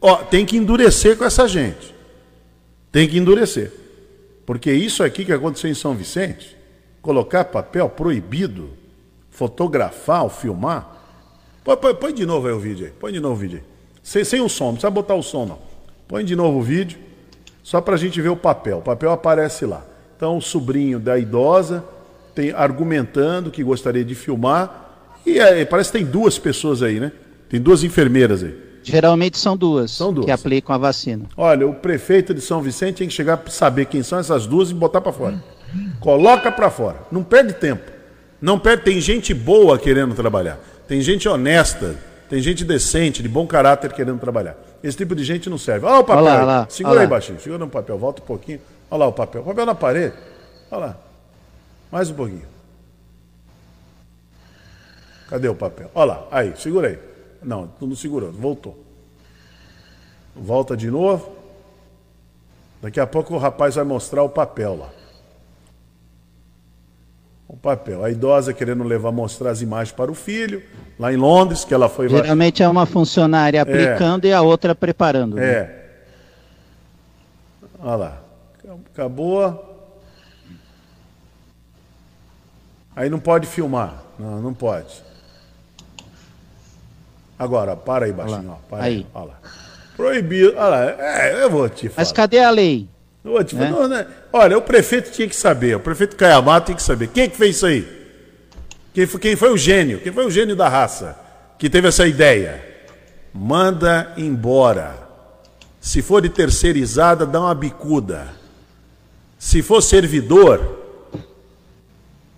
Ó, tem que endurecer com essa gente. Tem que endurecer. Porque isso aqui que aconteceu em São Vicente, colocar papel proibido, fotografar ou filmar. Põe, põe- põe de novo aí o vídeo aí. Põe de novo o vídeo aí. Sem, sem o som, não precisa botar o som não. Põe de novo o vídeo, só para a gente ver o papel. O papel aparece lá. Então o sobrinho da idosa tem argumentando que gostaria de filmar. E aí, parece que tem duas pessoas aí, né? Tem duas enfermeiras aí. Geralmente são duas, São duas. que aplicam a vacina. Olha, o prefeito de São Vicente tem que chegar para saber quem são essas duas e botar para fora. Coloca para fora. Não perde tempo. Não perde. Tem gente boa querendo trabalhar. Tem gente honesta. Tem gente decente, de bom caráter querendo trabalhar. Esse tipo de gente não serve. Olha o papel. Olha lá, lá, Segura olha aí, lá. baixinho. Segura no papel. Volta um pouquinho. Olha lá o papel. O papel na parede. Olha lá. Mais um pouquinho. Cadê o papel? Olha lá. Aí, segura aí. Não, tu não segurou. Voltou. Volta de novo. Daqui a pouco o rapaz vai mostrar o papel lá. O papel. A idosa querendo levar mostrar as imagens para o filho, lá em Londres, que ela foi. Geralmente é uma funcionária aplicando e a outra preparando. né? É. Olha lá. Acabou. Aí não pode filmar. Não, não pode. Agora, para aí, baixinho. Ó, para aí. Aí. Olha lá. Proibido. Olha lá. É, eu vou te falar. Mas cadê a lei? Falar. É? Não, né? Olha, o prefeito tinha que saber. O prefeito Caiamá tinha que saber. Quem é que fez isso aí? Quem foi, quem foi o gênio? Quem foi o gênio da raça que teve essa ideia? Manda embora. Se for de terceirizada, dá uma bicuda. Se for servidor,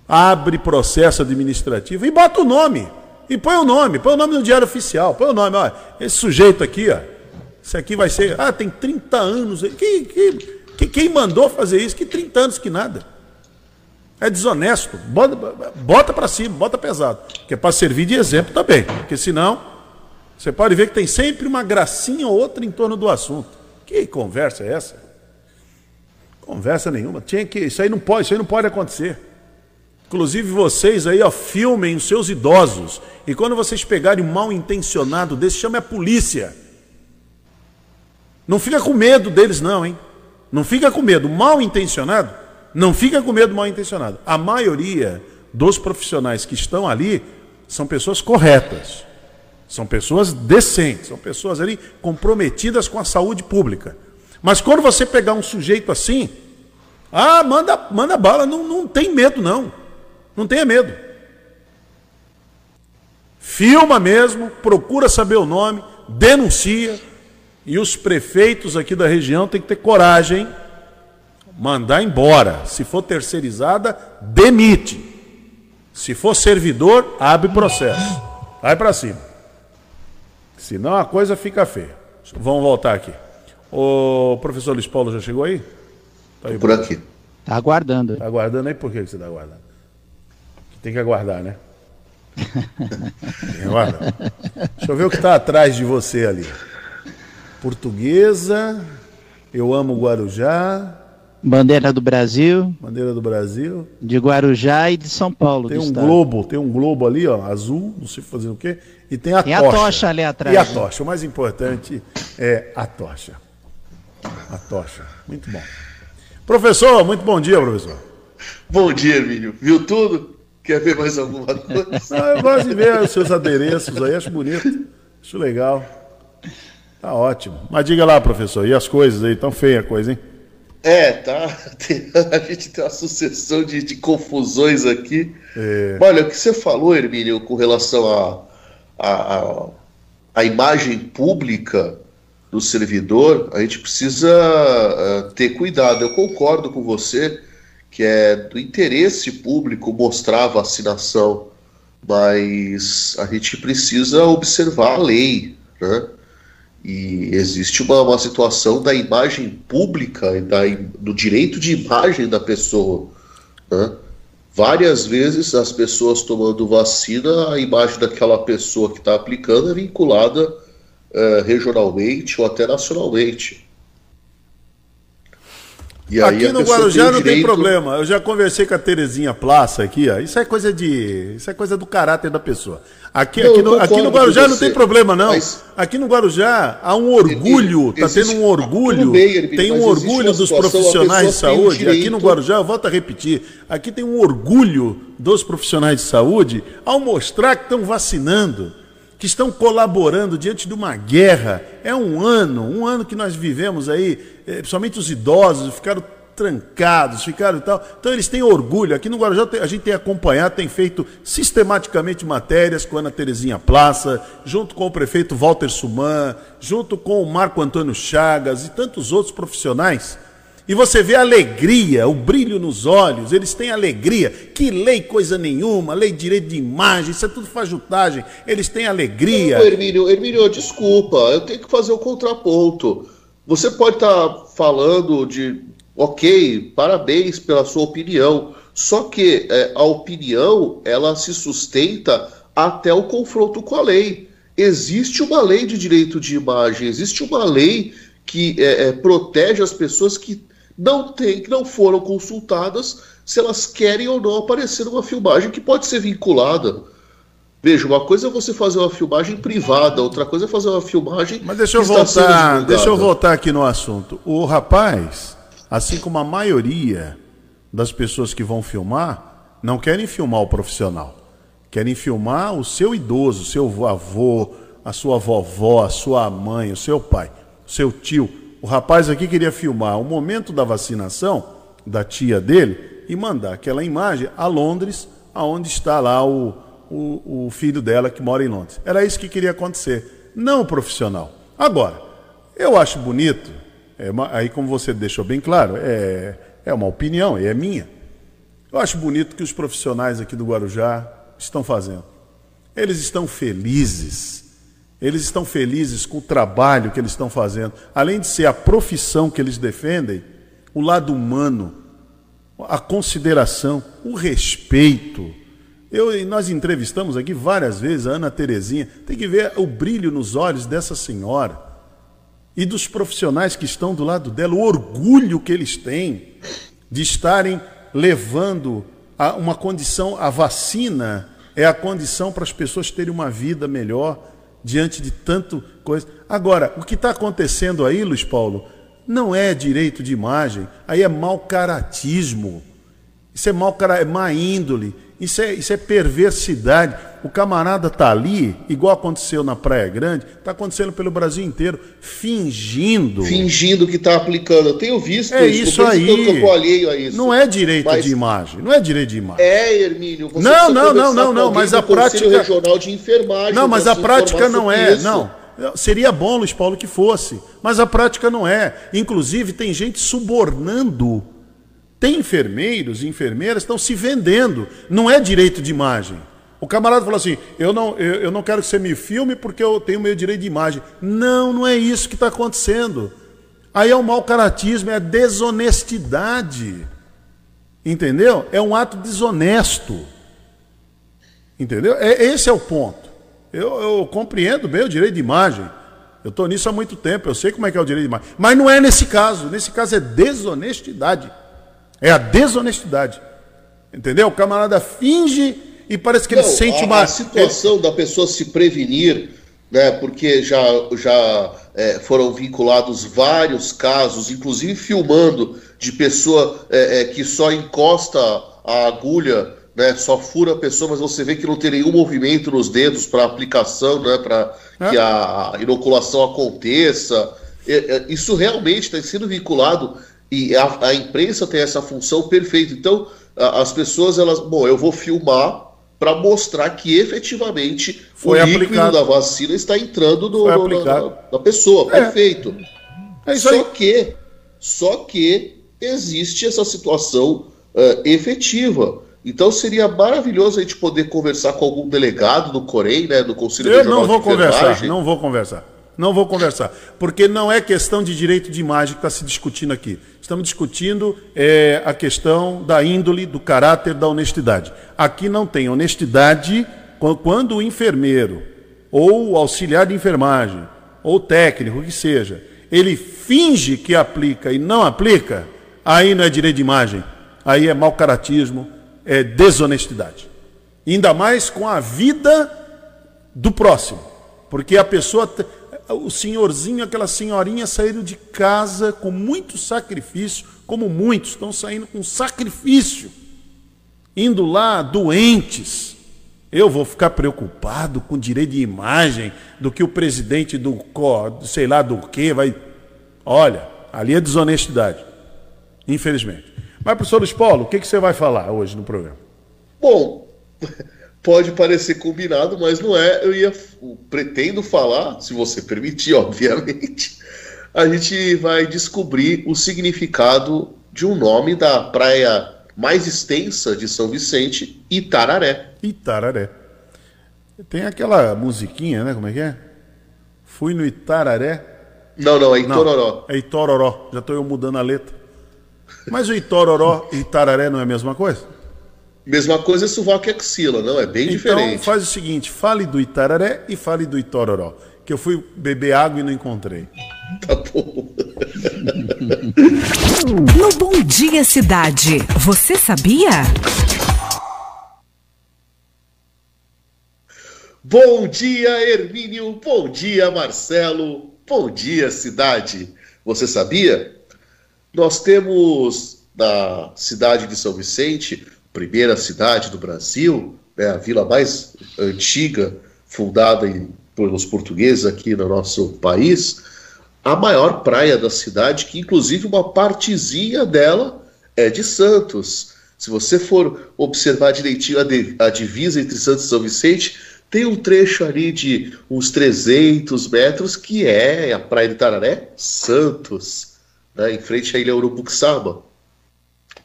abre processo administrativo e bota o nome. E põe o nome, põe o nome no diário oficial, põe o nome, ó, esse sujeito aqui, ó, isso aqui vai ser, ah, tem 30 anos, quem, quem, quem- quem mandou fazer isso? Que 30 anos que nada. É desonesto, bota, bota para cima, bota pesado, que é para servir de exemplo também, porque senão você pode ver que tem sempre uma gracinha ou outra em torno do assunto. Que conversa é essa? Conversa nenhuma. Tinha que, isso aí não pode, isso aí não pode acontecer. Inclusive vocês aí, ó, filmem os seus idosos. E quando vocês pegarem um mal intencionado desse, chame a polícia. Não fica com medo deles, não, hein? Não fica com medo. Mal intencionado, não fica com medo do mal intencionado. A maioria dos profissionais que estão ali são pessoas corretas. São pessoas decentes, são pessoas ali comprometidas com a saúde pública. Mas quando você pegar um sujeito assim, ah, manda, manda bala, não, não tem medo, não. Não tenha medo. Filma mesmo, procura saber o nome, denuncia. E os prefeitos aqui da região têm que ter coragem, mandar embora. Se for terceirizada, demite. Se for servidor, abre processo. Vai para cima. Senão a coisa fica feia. Vamos voltar aqui. O professor Luiz Paulo já chegou aí? Tá aí, Por aqui. Tá aguardando. Tá aguardando aí? Por que você tá aguardando? Tem que aguardar, né? [laughs] Tem que aguardar. Deixa eu ver o que está atrás de você ali. Portuguesa, eu amo Guarujá, Bandeira do Brasil, bandeira do Brasil. de Guarujá e de São Paulo. Tem um estado. globo, tem um globo ali, ó, azul, não sei fazer o quê. E tem a Tem a tocha. tocha ali atrás, E a né? tocha. O mais importante é a tocha. A tocha. Muito bom. Professor, muito bom dia, professor. Bom dia, Emílio. Viu tudo? Quer ver mais alguma coisa? Ah, eu gosto de ver os seus adereços aí, acho bonito, acho legal. Tá ótimo. Mas diga lá, professor, e as coisas aí? Tão feia a coisa, hein? É, tá. [laughs] Tem- a gente tem uma sucessão de, de confusões aqui. É. Olha, o que você falou, Hermínio, com relação à a, a, a imagem pública do servidor, a gente precisa eh, ter cuidado. Eu concordo com você que é do interesse público mostrar a vacinação, mas a gente precisa observar a lei, né? E existe uma, uma situação da imagem pública e da, do direito de imagem da pessoa. Né? várias vezes as pessoas tomando vacina, a imagem daquela pessoa que está aplicando é vinculada eh, regionalmente ou até nacionalmente. E aqui no Guarujá não tem problema. Eu já conversei com a Terezinha Plaça aqui, ó. Isso é coisa de. Isso é coisa do caráter da pessoa. Aqui, não, aqui, no, aqui no Guarujá não tem problema, não. Mas... Aqui no Guarujá há um orgulho, está tendo um orgulho. Bem, tem um orgulho dos profissionais de saúde. Aqui no Guarujá, eu volto a repetir, aqui tem um orgulho dos profissionais de saúde ao mostrar que estão vacinando que estão colaborando diante de uma guerra. É um ano, um ano que nós vivemos aí, eh, principalmente os idosos ficaram trancados, ficaram e tal. Então eles têm orgulho. Aqui no Guarujá a gente tem acompanhado, tem feito sistematicamente matérias com a Ana Terezinha Plaça, junto com o prefeito Walter Suman, junto com o Marco Antônio Chagas e tantos outros profissionais e você vê a alegria, o brilho nos olhos, eles têm alegria. Que lei coisa nenhuma, lei de direito de imagem, isso é tudo fajutagem. Eles têm alegria. Não, Hermínio, Hermínio, desculpa, eu tenho que fazer o contraponto. Você pode estar tá falando de, ok, parabéns pela sua opinião, só que é, a opinião, ela se sustenta até o confronto com a lei. Existe uma lei de direito de imagem, existe uma lei que é, é, protege as pessoas que não tem, que não foram consultadas se elas querem ou não aparecer numa filmagem que pode ser vinculada. Veja, uma coisa é você fazer uma filmagem privada, outra coisa é fazer uma filmagem. Mas deixa eu voltar, deixa eu voltar aqui no assunto. O rapaz, assim como a maioria das pessoas que vão filmar, não querem filmar o profissional. Querem filmar o seu idoso, o seu avô, a sua vovó, a sua mãe, o seu pai, o seu tio o rapaz aqui queria filmar o momento da vacinação da tia dele e mandar aquela imagem a Londres, aonde está lá o, o, o filho dela que mora em Londres. Era isso que queria acontecer, não o profissional. Agora, eu acho bonito, é aí como você deixou bem claro, é, é uma opinião, e é minha. Eu acho bonito que os profissionais aqui do Guarujá estão fazendo. Eles estão felizes eles estão felizes com o trabalho que eles estão fazendo. Além de ser a profissão que eles defendem, o lado humano, a consideração, o respeito. Eu, nós entrevistamos aqui várias vezes a Ana Terezinha. Tem que ver o brilho nos olhos dessa senhora e dos profissionais que estão do lado dela, o orgulho que eles têm de estarem levando a uma condição, a vacina é a condição para as pessoas terem uma vida melhor diante de tanto coisa. Agora, o que está acontecendo aí, Luiz Paulo, não é direito de imagem, aí é mau caratismo. Isso é mau é má índole, isso é, isso é perversidade. O camarada está ali, igual aconteceu na Praia Grande, está acontecendo pelo Brasil inteiro, fingindo. Fingindo que está aplicando. Eu tenho visto é isso, isso aí. Isso. Não é direito mas... de imagem. Não é direito de imagem. É, Hermínio. Você não, não, não, não, não. Mas a prática. regional de enfermagem. Não, mas a prática não é. Isso. Não. Seria bom, Luiz Paulo, que fosse. Mas a prática não é. Inclusive, tem gente subornando tem enfermeiros e enfermeiras que estão se vendendo. Não é direito de imagem. O camarada falou assim: eu não, eu, eu não quero que você me filme porque eu tenho meu direito de imagem. Não, não é isso que está acontecendo. Aí é o mau caratismo, é desonestidade. Entendeu? É um ato desonesto. Entendeu? É, esse é o ponto. Eu, eu compreendo bem o direito de imagem. Eu estou nisso há muito tempo, eu sei como é que é o direito de imagem. Mas não é nesse caso. Nesse caso é desonestidade. É a desonestidade. Entendeu? O camarada finge e parece que Não, ele sente a, uma. A situação da pessoa se prevenir, né? Porque já, já é, foram vinculados vários casos, inclusive filmando de pessoa é, é, que só encosta a agulha, né? Só fura a pessoa, mas você vê que não tem nenhum movimento nos dedos para aplicação, né? Para é. que a inoculação aconteça. É, é, isso realmente está sendo vinculado e a, a, imprensa tem essa função perfeita. Então, as pessoas, elas, bom, eu vou filmar para mostrar que efetivamente Foi o líquido aplicado. da vacina está entrando no, no, na, na, pessoa. É. Perfeito. É só aí. que, só que existe essa situação uh, efetiva. Então seria maravilhoso a gente poder conversar com algum delegado do Corém, né, do Conselho Eu não vou conversar, não vou conversar. Não vou conversar. Porque não é questão de direito de imagem que está se discutindo aqui. Estamos discutindo é, a questão da índole, do caráter, da honestidade. Aqui não tem honestidade quando o enfermeiro, ou o auxiliar de enfermagem, ou técnico, que seja, ele finge que aplica e não aplica, aí não é direito de imagem, aí é mau caratismo, é desonestidade. Ainda mais com a vida do próximo. Porque a pessoa, o senhorzinho, aquela senhorinha saíram de casa com muito sacrifício, como muitos estão saindo com sacrifício, indo lá doentes. Eu vou ficar preocupado com direito de imagem do que o presidente do sei lá do que vai. Olha, ali é desonestidade. Infelizmente. Mas, professor Luiz Paulo, o que, que você vai falar hoje no programa? Bom, pode parecer combinado, mas não é. Eu ia pretendo falar, se você permitir, [laughs] obviamente. A gente vai descobrir o significado de um nome da praia mais extensa de São Vicente, Itararé. Itararé. Tem aquela musiquinha, né? Como é que é? Fui no Itararé. Não, não, é Itororó. Não, é Itororó. Já estou eu mudando a letra. Mas o Itororó e Itararé não é a mesma coisa? Mesma coisa é sovaco e axila, não? É bem então, diferente. Então faz o seguinte, fale do Itararé e fale do Itororó. Que eu fui beber água e não encontrei. Tá bom. [laughs] no Bom Dia Cidade, você sabia? Bom dia, Hermínio. Bom dia, Marcelo. Bom dia, cidade. Você sabia? Nós temos na cidade de São Vicente, primeira cidade do Brasil, né, a vila mais antiga, fundada em, pelos portugueses aqui no nosso país, a maior praia da cidade, que inclusive uma partezinha dela é de Santos. Se você for observar direitinho a, a divisa entre Santos e São Vicente, tem um trecho ali de uns 300 metros que é a Praia de Tararé, Santos né, em frente à ilha Urubuxaba.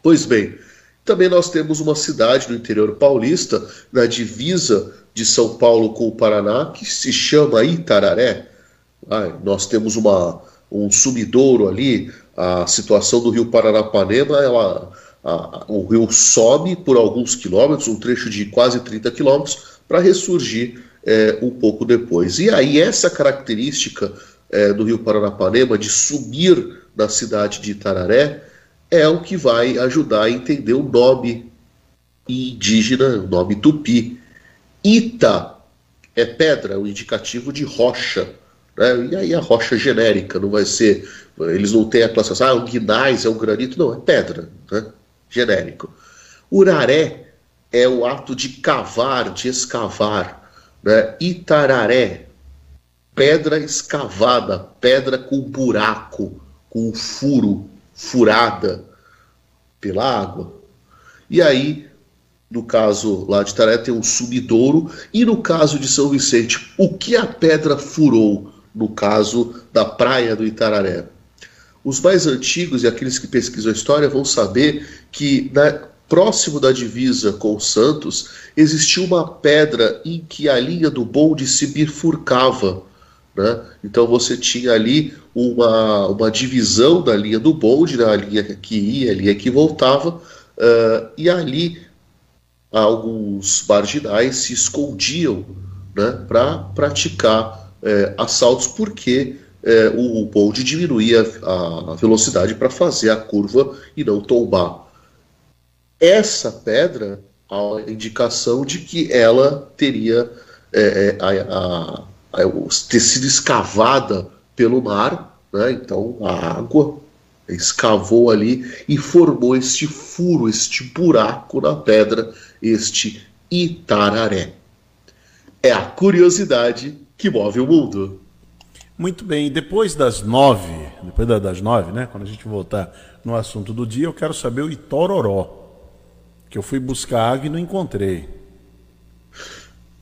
Pois bem, também nós temos uma cidade no interior paulista, na divisa de São Paulo com o Paraná, que se chama Itararé. Ah, nós temos uma, um sumidouro ali, a situação do rio Paranapanema, ela, a, o rio sobe por alguns quilômetros, um trecho de quase 30 quilômetros, para ressurgir é, um pouco depois. E aí essa característica é, do rio Paranapanema de subir da cidade de Itararé, é o que vai ajudar a entender o nome indígena, o nome tupi. Ita é pedra, o indicativo de rocha. Né? E aí a rocha genérica, não vai ser. Eles não têm a classificação, ah, o guinais é o granito, não, é pedra, né? genérico. Uraré é o ato de cavar, de escavar. Né? Itararé, pedra escavada, pedra com buraco com furo, furada pela água. E aí, no caso lá de Taré, tem um sumidouro, e no caso de São Vicente, o que a pedra furou no caso da praia do Itararé? Os mais antigos e aqueles que pesquisam a história vão saber que na, próximo da divisa com Santos existia uma pedra em que a linha do bonde se bifurcava. Né? Então você tinha ali uma, uma divisão da linha do bonde, né? a linha que ia, a linha que voltava, uh, e ali alguns marginais se escondiam né? para praticar uh, assaltos, porque uh, o bonde diminuía a, a velocidade para fazer a curva e não tombar. Essa pedra, a indicação de que ela teria a, ter sido escavada pelo mar, né? então a água escavou ali e formou este furo, este buraco na pedra, este Itararé. É a curiosidade que move o mundo. Muito bem, depois das nove, depois das nove, né? Quando a gente voltar no assunto do dia, eu quero saber o Itororó. Que eu fui buscar água e não encontrei.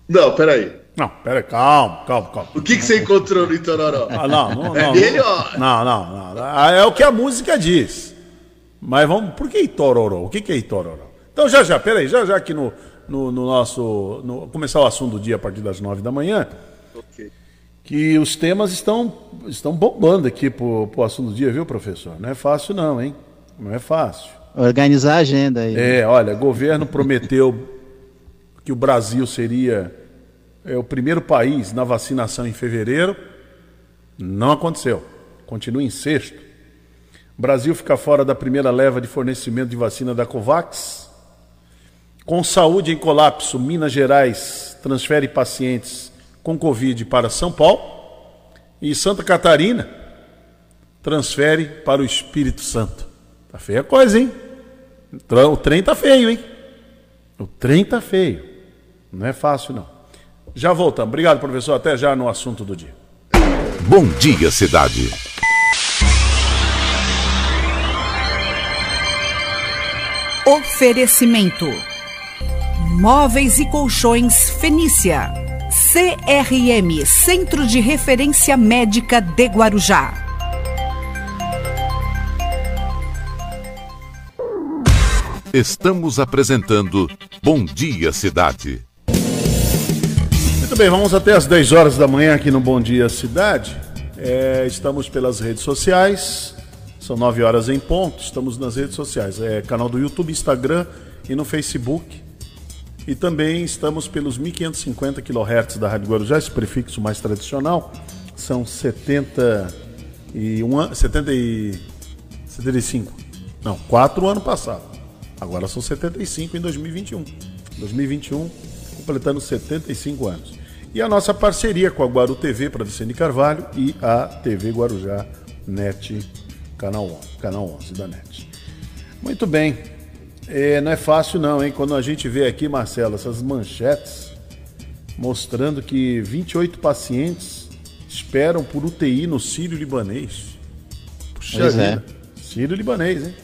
Não, peraí. Não, pera, calma, calma, calma. O que, que você encontrou no Itororó? Ah, não, não, é não. dele, ó. Não, não, não. Ah, é o que a música diz. Mas vamos, por que Itororó? O que, que é Itororó? Então já já, peraí, já já aqui no, no, no nosso. No, começar o assunto do dia a partir das nove da manhã. Ok. que os temas estão, estão bombando aqui pro, pro assunto do dia, viu, professor? Não é fácil não, hein? Não é fácil. Organizar a agenda aí. É, olha, o governo prometeu que o Brasil seria é, o primeiro país na vacinação em fevereiro. Não aconteceu. Continua em sexto. O Brasil fica fora da primeira leva de fornecimento de vacina da Covax. Com saúde em colapso, Minas Gerais transfere pacientes com Covid para São Paulo. E Santa Catarina transfere para o Espírito Santo. Tá feia a coisa, hein? O trem tá feio, hein? O trem tá feio. Não é fácil, não. Já voltamos. Obrigado, professor. Até já no assunto do dia. Bom dia, cidade. Oferecimento: Móveis e Colchões Fenícia. CRM Centro de Referência Médica de Guarujá. Estamos apresentando Bom Dia Cidade. Bem, vamos até às 10 horas da manhã aqui no Bom Dia Cidade. É, estamos pelas redes sociais, são 9 horas em ponto. Estamos nas redes sociais, é, canal do YouTube, Instagram e no Facebook. E também estamos pelos 1550 kHz da Rádio Guarujá, esse prefixo mais tradicional. São 70 e, um, 70 e 75. Não, 4 ano passado. Agora são 75 em 2021. 2021 completando 75 anos. E a nossa parceria com a Guaru TV para Vicente Carvalho e a TV Guarujá Net Canal 11, canal 11 da NET. Muito bem. É, não é fácil não, hein? Quando a gente vê aqui, Marcelo, essas manchetes mostrando que 28 pacientes esperam por UTI no Sírio Libanês. Puxa Pois é. vida. Sírio Libanês, hein?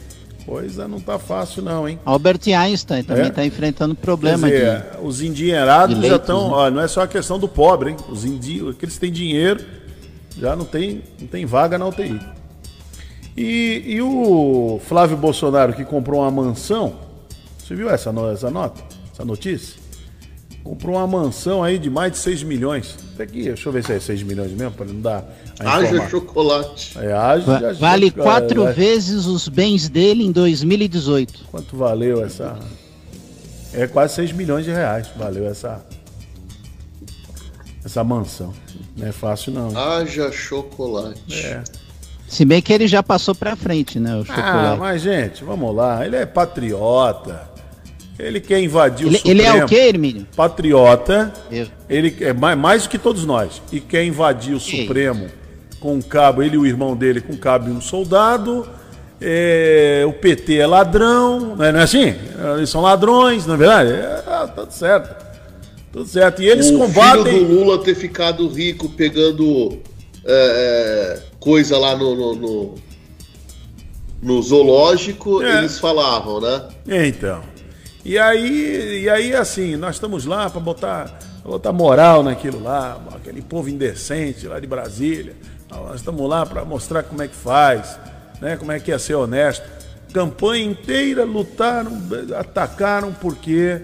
Coisa não tá fácil não, hein? Albert Einstein também É. está enfrentando problema Quer de. dizer, os endinheirados já estão. né? Olha, não é só a questão do pobre, hein? Os indi... aqueles que têm dinheiro já não tem, não tem vaga na UTI. E, e o Flávio Bolsonaro que comprou uma mansão, você viu essa, essa nota? Essa notícia? Comprou uma mansão aí de mais de 6 milhões. Até aqui, deixa eu ver se é 6 milhões mesmo, para não dar. a Haja chocolate. É, haja, Va- haja- Vale quatro é. vezes os bens dele em 2018. Quanto valeu essa. É quase 6 milhões de reais. Valeu essa. Essa mansão. Não é fácil, não. Haja chocolate. É. Se bem que ele já passou pra frente, né? O Ah, chocolate. mas, gente, vamos lá. Ele é patriota. Ele quer invadir ele, o ele Supremo. é o quê, Hermínio? Patriota. Eu. Ele é mais, mais do que todos nós. E quer invadir o Que Supremo com um cabo, ele e o irmão dele com um cabo e um soldado. É, o PT é ladrão, não é, não é assim? Eles são ladrões, não é verdade? É, tá tudo certo. Tudo certo. E eles o combatem. filho do Lula ter ficado rico pegando é, é, coisa lá no, no, no- no zoológico, É. eles falavam, né? Então. E aí, e aí assim, nós estamos lá para botar, pra botar moral naquilo lá, aquele povo indecente lá de Brasília. Nós estamos lá para mostrar como é que faz, né? Como é que é ser honesto. Campanha inteira lutaram, atacaram porque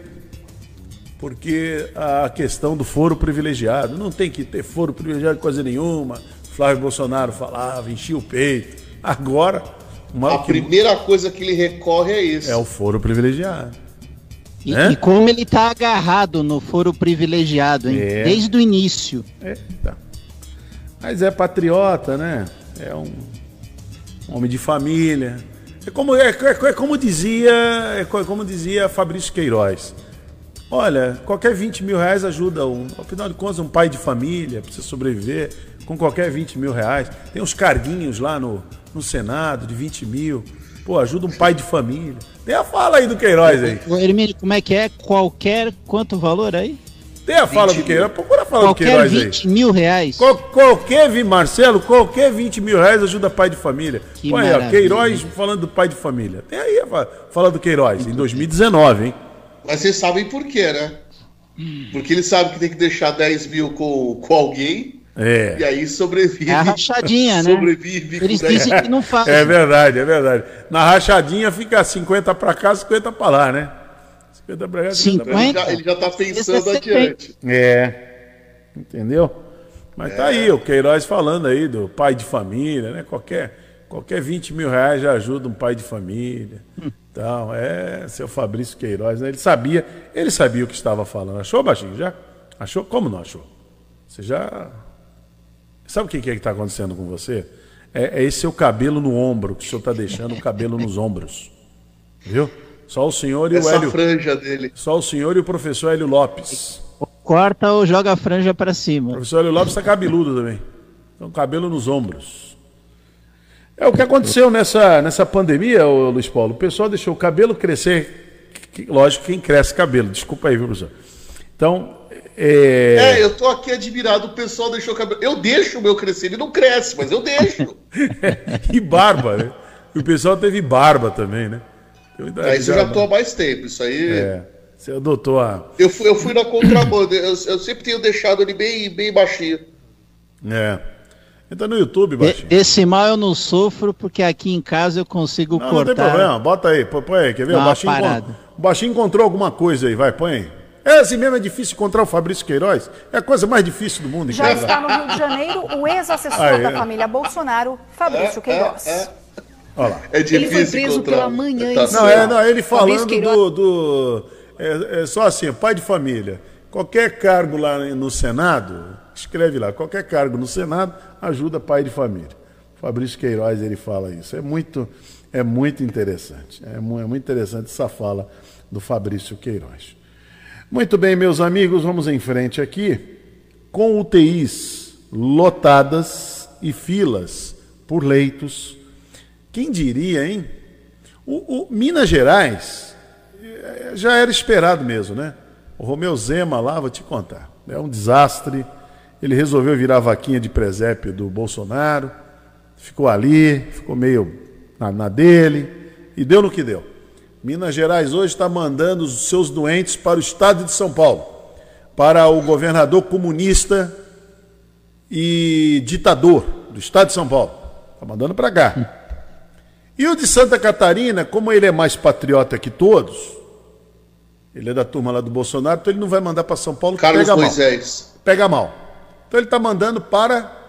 porque a questão do foro privilegiado, não tem que ter foro privilegiado coisa nenhuma. Flávio Bolsonaro falava, enchia o peito. Agora, uma, A primeira coisa que ele recorre é isso. é o foro privilegiado. E, É? e como ele tá agarrado no foro privilegiado, hein? É. Desde o início. Eita. Mas é patriota, né? É um homem de família. É como, é, é- é como dizia é co- como dizia Fabrício Queiroz. Olha, qualquer 20 mil reais ajuda um. Afinal de contas, um pai de família precisa sobreviver com qualquer 20 mil reais. Tem uns carguinhos lá no, no Senado de 20 mil. Pô, ajuda um pai de família. Tem a fala aí do Queiroz aí. Hermínio, como é que é? Qualquer. Quanto valor aí? Tem a fala do Queiroz. Procura a fala do Qualquer Queiroz aí. 20 mil reais. Qual- qualquer, vi- Marcelo, qualquer 20 mil reais ajuda pai de família. Que Olha, maravilha. Queiroz falando do pai de família. Tem aí a fa- fala do Queiroz, em 2019, hein? Mas vocês sabem por quê, né? Porque ele sabe que tem que deixar 10 mil com, com alguém e É. aí sobrevive. É a rachadinha, né? Sobrevive Eles com 10 dizem que não fazem. É verdade, é verdade. Na rachadinha fica 50 pra cá, 50 pra lá, né? 50 pra cá, 50 pra lá. Ele já, ele já tá pensando é adiante. É. Entendeu? Mas tá aí, o Queiroz falando aí do pai de família, né? Qualquer, qualquer 20 mil reais já ajuda um pai de família. Então, é seu Fabrício Queiroz, né? Ele sabia, ele sabia o que estava falando. Achou, Baixinho, já? Achou? Como não achou? Você já... Sabe o que que é que está acontecendo com você? É, é esse seu cabelo no ombro, que o senhor está deixando o cabelo nos ombros. Viu? Só o senhor e Essa o Hélio... franja dele. Só o senhor e o professor Hélio Lopes. Corta ou joga a franja pra cima. O professor Hélio Lopes está cabeludo também. Então, cabelo nos ombros. É o que aconteceu nessa, nessa pandemia, ô, Luiz Paulo. O pessoal deixou o cabelo crescer. que- Lógico, quem cresce cabelo. Desculpa aí, viu, professor? Então, é... É, eu tô aqui admirado, o pessoal deixou o cabelo. Eu deixo o meu crescer, ele não cresce, mas eu deixo. [laughs] e barba, né? E o pessoal teve barba também, né? Eu ainda- Mas eu já tô há mais tempo, isso aí. É, você adotou a... Eu, fui, eu fui na contrabanda, eu, eu sempre tenho deixado ele bem, bem baixinho. É. Entra no YouTube, baixinho. Esse mal eu não sofro porque aqui em casa eu consigo Não, não tem cortar. problema, bota aí, põe, aí, quer ver? O baixinho, o baixinho encontrou alguma coisa aí, vai, põe aí. É assim mesmo, é difícil encontrar o Fabrício Queiroz. É a coisa mais difícil do mundo. Já encontrar. está no Rio de Janeiro o ex-assessor Ah, é? da família Bolsonaro, Fabrício Queiroz. Olha lá. É difícil Ele foi preso encontrar. pela manhã Tá em Não, é, não, ele falando Queiroz. do. do é, é só assim, pai de família. Qualquer cargo lá no Senado, escreve lá, qualquer cargo no Senado ajuda pai de família. Fabrício Queiroz ele fala isso. É muito, é muito interessante. É é muito interessante essa fala do Fabrício Queiroz. Muito bem, meus amigos, vamos em frente aqui. Com UTIs lotadas e filas por leitos. Quem diria, hein? O, o Minas Gerais eh, já era esperado mesmo, né? O Romeu Zema lá, vou te contar. É um desastre. Ele resolveu virar vaquinha de presépio do Bolsonaro. Ficou ali, ficou meio na, na dele. E deu no que deu. Minas Gerais hoje está mandando os seus doentes para o estado de São Paulo. Para o governador comunista e ditador do estado de São Paulo. Está mandando para cá. E o de Santa Catarina, como ele é mais patriota que todos, ele é da turma lá do Bolsonaro, então ele não vai mandar para São Paulo, Carlos pega mal. Moisés. Pega mal. Então ele está mandando para.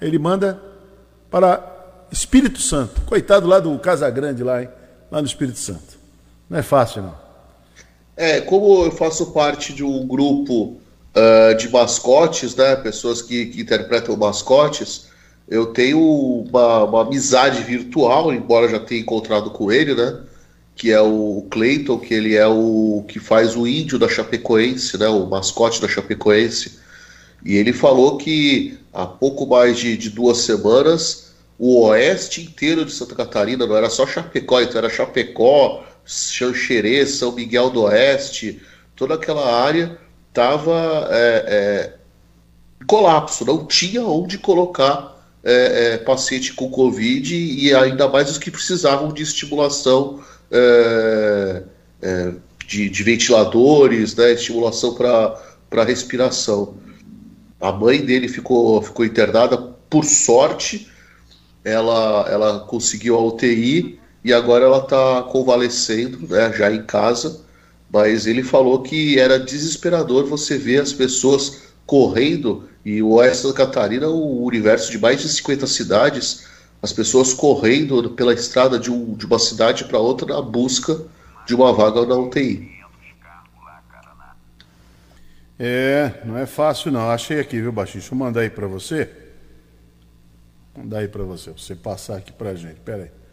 Ele manda para Espírito Santo. Coitado lá do Casagrande, lá, hein? Lá no Espírito Santo. Não é fácil, não. É, como eu faço parte de um grupo ah, de mascotes, né? Pessoas que, que interpretam mascotes, eu tenho uma, uma amizade virtual, embora já tenha encontrado com ele, né? Que é o Cleiton, que ele é o que faz o índio da Chapecoense, né? O mascote da Chapecoense. E ele falou que há pouco mais de, de duas semanas o oeste inteiro de Santa Catarina, não era só Chapecó, então era Chapecó, Xanxerê, São Miguel do Oeste, toda aquela área estava em colapso, não tinha onde colocar é, é, paciente com Covid e ainda mais os que precisavam de estimulação é, é, de, de ventiladores, né, estimulação para respiração. A mãe dele ficou, ficou internada, por sorte, ela, ela conseguiu a UTI e agora ela está convalescendo, né, já em casa. Mas ele falou que era desesperador você ver as pessoas correndo, e o Oeste da Catarina, o universo de mais de 50 cidades, as pessoas correndo pela estrada de, um, de uma cidade para outra na busca de uma vaga na UTI. É, não é fácil não. Achei aqui, viu, Baixinho? Deixa eu mandar aí para você. Mandar aí para você, pra você passar aqui pra gente. Pera aí.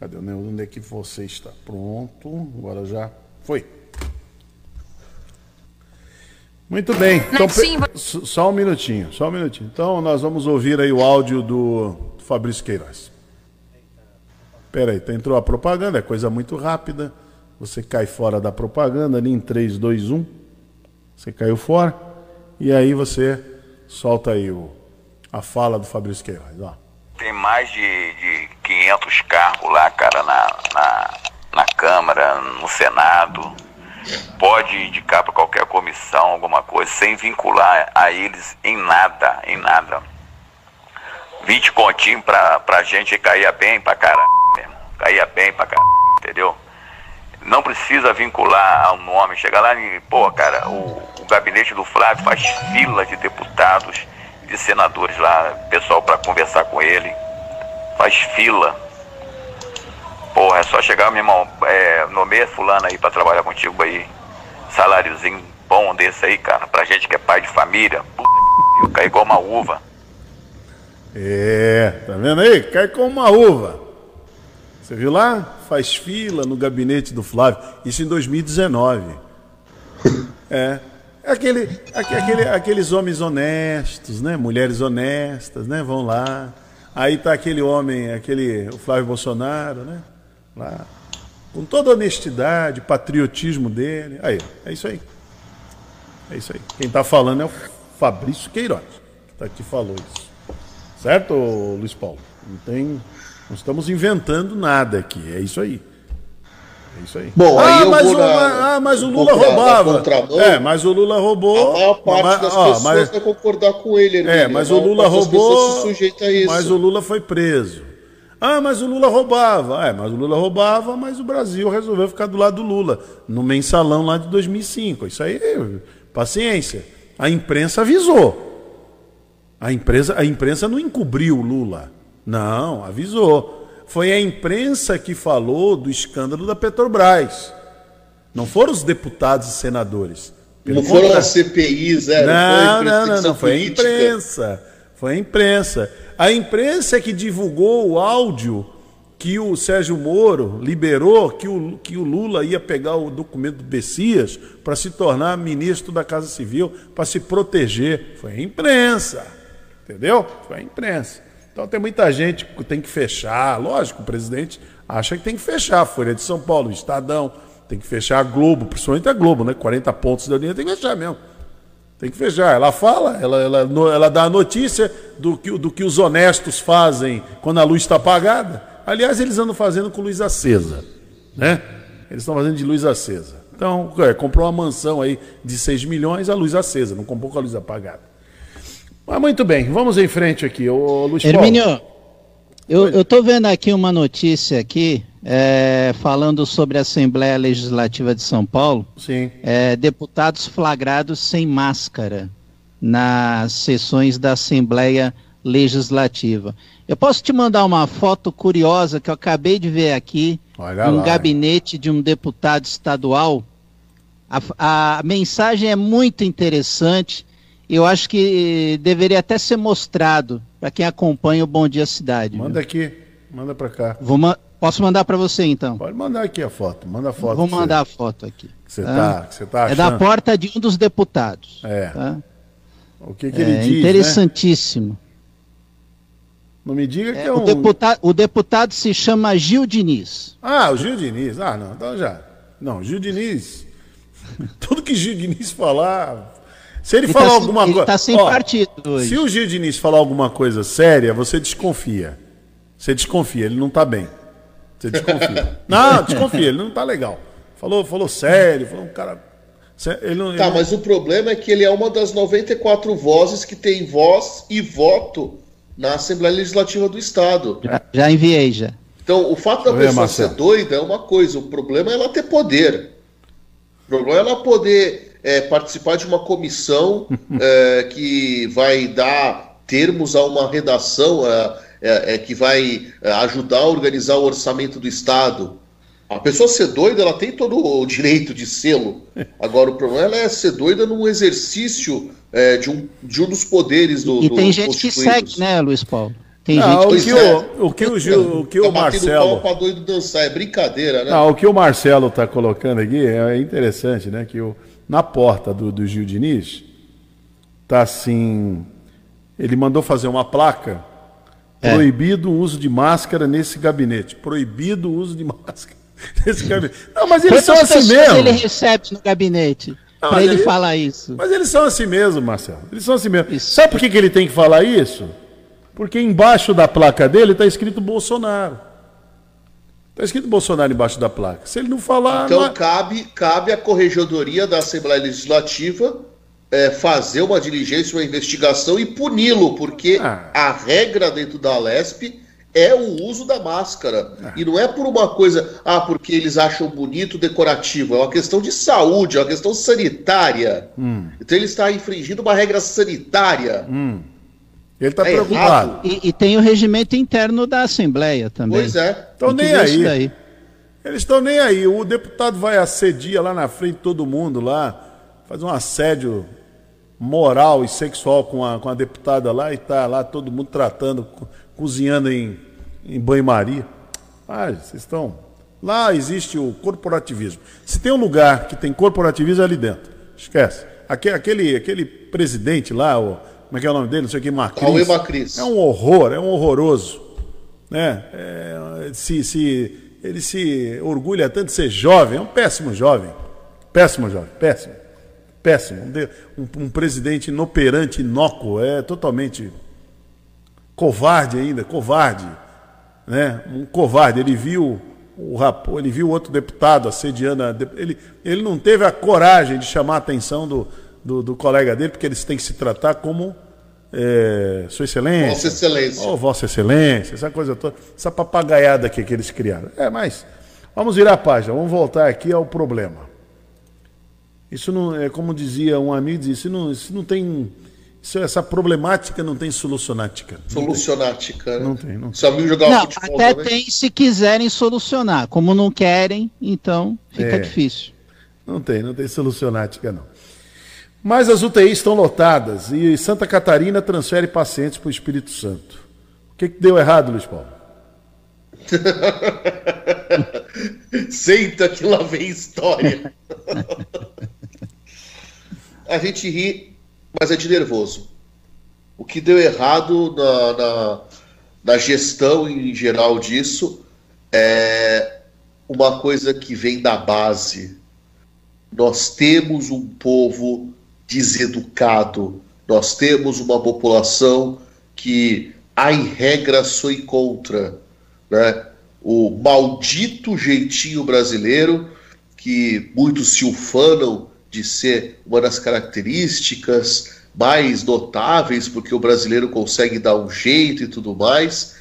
Cadê o Neo? Onde é que você está? Pronto. Agora já foi. Muito bem. Então, só um minutinho, só um minutinho. Então, nós vamos ouvir aí o áudio do Fabrício Queiroz. Pera aí, tá- entrou a propaganda, é coisa muito rápida. Você cai fora da propaganda ali em 3, 2, 1. Você caiu fora. E aí você solta aí o, a fala do Fabrício Queiroz. Ó. Tem mais de, de 500 cargos lá, cara, na, na, na Câmara, no Senado. Pode indicar para qualquer comissão alguma coisa, sem vincular a eles em nada, em nada. 20 continhos pra, pra gente caía bem pra caralho, mesmo. Caía bem pra caralho, entendeu? Não precisa vincular ao nome. Chega lá e, pô, cara, o, o gabinete do Flávio faz fila de deputados de senadores lá, pessoal para conversar com ele. Faz fila. Porra, é só chegar, meu irmão, é, nomeia fulano aí para trabalhar contigo aí. Saláriozinho bom desse aí, cara. Pra gente que é pai de família. Puta caí igual uma uva. É, tá vendo aí? Cai como uma uva. Você viu lá? Faz fila no gabinete do Flávio. Isso em 2019. É. É Aquele, aque- aquele, aqueles homens honestos, né? Mulheres honestas, né? Vão lá. Aí tá aquele homem, aquele, o Flávio Bolsonaro, né? Lá. Com toda a honestidade, patriotismo dele. Aí, é isso aí. É isso aí. Quem tá falando é o Fabrício Queiroz, que tá aqui falou isso. Certo, Luiz Paulo? Não tem. Não estamos inventando nada aqui. É isso aí. É isso aí. Bom, aí ah, eu mas o, na- ah, mas o Lula roubava. É, mas o Lula roubou. A maior parte mas- das ó, pessoas mas- vai concordar com ele. é, Hermínio. mas o Lula roubou. se sujeita a isso. Mas o Lula foi preso. Ah, mas o Lula roubava. É, mas o Lula roubava, mas o Brasil resolveu ficar do lado do Lula. No mensalão lá de 2005. Isso aí, paciência. A imprensa avisou. A, empresa, a imprensa não encobriu o Lula. Não, avisou. Foi a imprensa que falou do escândalo da Petrobras. Não foram os deputados e senadores. Pelo Não foram as CPIs, é? Não, foi não, não, não, foi a imprensa. Foi a imprensa. A imprensa é que divulgou o áudio que o Sérgio Moro liberou que o, que o Lula ia pegar o documento do Bessias para se tornar ministro da Casa Civil, para se proteger. Foi a imprensa. Entendeu? Foi a imprensa. Então tem muita gente que tem que fechar. Lógico, o presidente acha que tem que fechar. Folha de São Paulo, Estadão, tem que fechar a Globo, principalmente a Globo, né? 40 pontos da linha tem que fechar mesmo. Tem que fechar. Ela fala, ela, ela, ela dá a notícia do que, do que os honestos fazem quando a luz está apagada. Aliás, eles andam fazendo com luz acesa. Né? Eles estão fazendo de luz acesa. Então, é, comprou uma mansão aí de 6 milhões, a luz acesa, não comprou com a luz apagada. Mas muito bem, vamos em frente aqui. O Luiz Paulo. Hermínio, eu, tô vendo aqui uma notícia aqui é, falando sobre a Assembleia Legislativa de São Paulo. Sim. É, deputados flagrados sem máscara nas sessões da Assembleia Legislativa. Eu posso te mandar uma foto curiosa que eu acabei de ver aqui, Olha um lá. gabinete de um deputado estadual. A, a mensagem é muito interessante. Eu acho que deveria até ser mostrado para quem acompanha o Bom Dia Cidade. viu? Manda aqui, manda pra cá. Vou ma- Posso mandar para você então? Pode mandar aqui a foto, manda a foto. Vou que você- mandar a foto aqui. Você tá? tá, tá É da achando. porta de um dos deputados. É. tá? O que, que ele É diz, né? interessantíssimo. Não me diga que é, É, um... o, deputado, o deputado se chama Gil Diniz. Ah, o Gil Diniz. Ah, não, então já. Não, Gil Diniz. [laughs] Tudo que Gil Diniz falar. Se ele, Ele falar tá alguma ele coisa. tá sem partido hoje. Se o Gil Diniz falar alguma coisa séria, você desconfia. Você desconfia, ele não tá bem. Você desconfia. [laughs] não, desconfia, ele não tá legal. Falou, falou sério, falou um cara. Ele não, Tá, ele- mas o problema é que ele é uma das 94 vozes que tem voz e voto na Assembleia Legislativa do Estado. Já, já enviei já. Então, o fato da ver, pessoa Marcelo. ser doida é uma coisa, o problema é ela ter poder. O problema é ela poder é, participar de uma comissão é, que vai dar termos a uma redação é, é, é, que vai é, ajudar a organizar o orçamento do Estado. A pessoa ser doida, ela tem todo o direito de sê-lo. Agora, o problema é ser doida num exercício é, de, um, de um dos poderes do E do tem gente que segue, né, Luiz Paulo? Tem Não, gente o que é. o, o que o, Gil, o que Tá o batendo Marcelo. pra doido dançar, é brincadeira, né? Não, o que o Marcelo está colocando aqui é interessante, né? Que o, na porta do, do Gil Diniz tá assim. Ele mandou fazer uma placa. É. Proibido o uso de máscara nesse gabinete. Proibido o uso de [laughs] máscara nesse gabinete. Não, mas eles Quantas são assim mesmo. ele recebe no gabinete para ele ele- falar isso? Mas eles são assim mesmo, Marcelo. Eles são assim mesmo. Isso. Sabe por que, que ele tem que falar isso? Porque embaixo da placa dele está escrito Bolsonaro. Está escrito Bolsonaro embaixo da placa. Se ele não falar. Então não cabe, cabe à Corregedoria da Assembleia Legislativa é, fazer uma diligência, uma investigação e puni-lo, porque Ah. a regra dentro da Lesp é o uso da máscara. E não é por uma coisa, ah, porque eles acham bonito, decorativo. É uma questão de saúde, é uma questão sanitária. Então ele está infringindo uma regra sanitária. Ele está É preocupado. E, e tem o regimento interno da Assembleia também. Pois é. Estão nem aí. daí. Eles estão nem aí. O deputado vai assedia lá na frente de todo mundo lá, faz um assédio moral e sexual com a, com a deputada lá e tá lá todo mundo tratando, co- cozinhando em, em banho-maria. Ah, vocês estão. Lá existe o corporativismo. Se tem um lugar que tem corporativismo é ali dentro. Esquece. Aque- Aquele, aquele presidente lá, o, como é que é o nome dele? Não sei o que, Macris. Cauê Macris. É um horror, é um horroroso. Né? É, se, se, ele se orgulha tanto de ser jovem, é um péssimo jovem. Péssimo jovem, péssimo. Péssimo. Um, um- um presidente inoperante, inócuo, é totalmente covarde ainda, covarde. Né? Um covarde. Ele viu o rapo, ele viu outro deputado assediando. A, ele, ele não teve a coragem de chamar a atenção do, do, do colega dele, porque eles têm que se tratar como é, Sua Excelência. Vossa Excelência. Ô, Vossa Excelência, essa coisa toda, essa papagaiada aqui que eles criaram. É, mas vamos virar a página, vamos voltar aqui ao problema. Isso não é como dizia um amigo, dizia, isso não, isso não tem. Isso, essa problemática não tem solucionática. Solucionática. né? Não tem, não. Só viu jogar Não, futebol até também? tem se quiserem solucionar. Como não querem, então fica É. difícil. Não tem, não tem solucionática, não. Mas as UTIs estão lotadas e Santa Catarina transfere pacientes para o Espírito Santo. O que, que deu errado, Luiz Paulo? [laughs] Senta que lá vem história. [laughs] a gente ri, mas é de nervoso. O que deu errado na, na, na gestão em geral disso é uma coisa que vem da base. Nós temos um povo deseducado, nós temos uma população que, a em regra, soe contra. Né? O maldito jeitinho brasileiro, que muitos se ufanam de ser uma das características mais notáveis, porque o brasileiro consegue dar um jeito e tudo mais.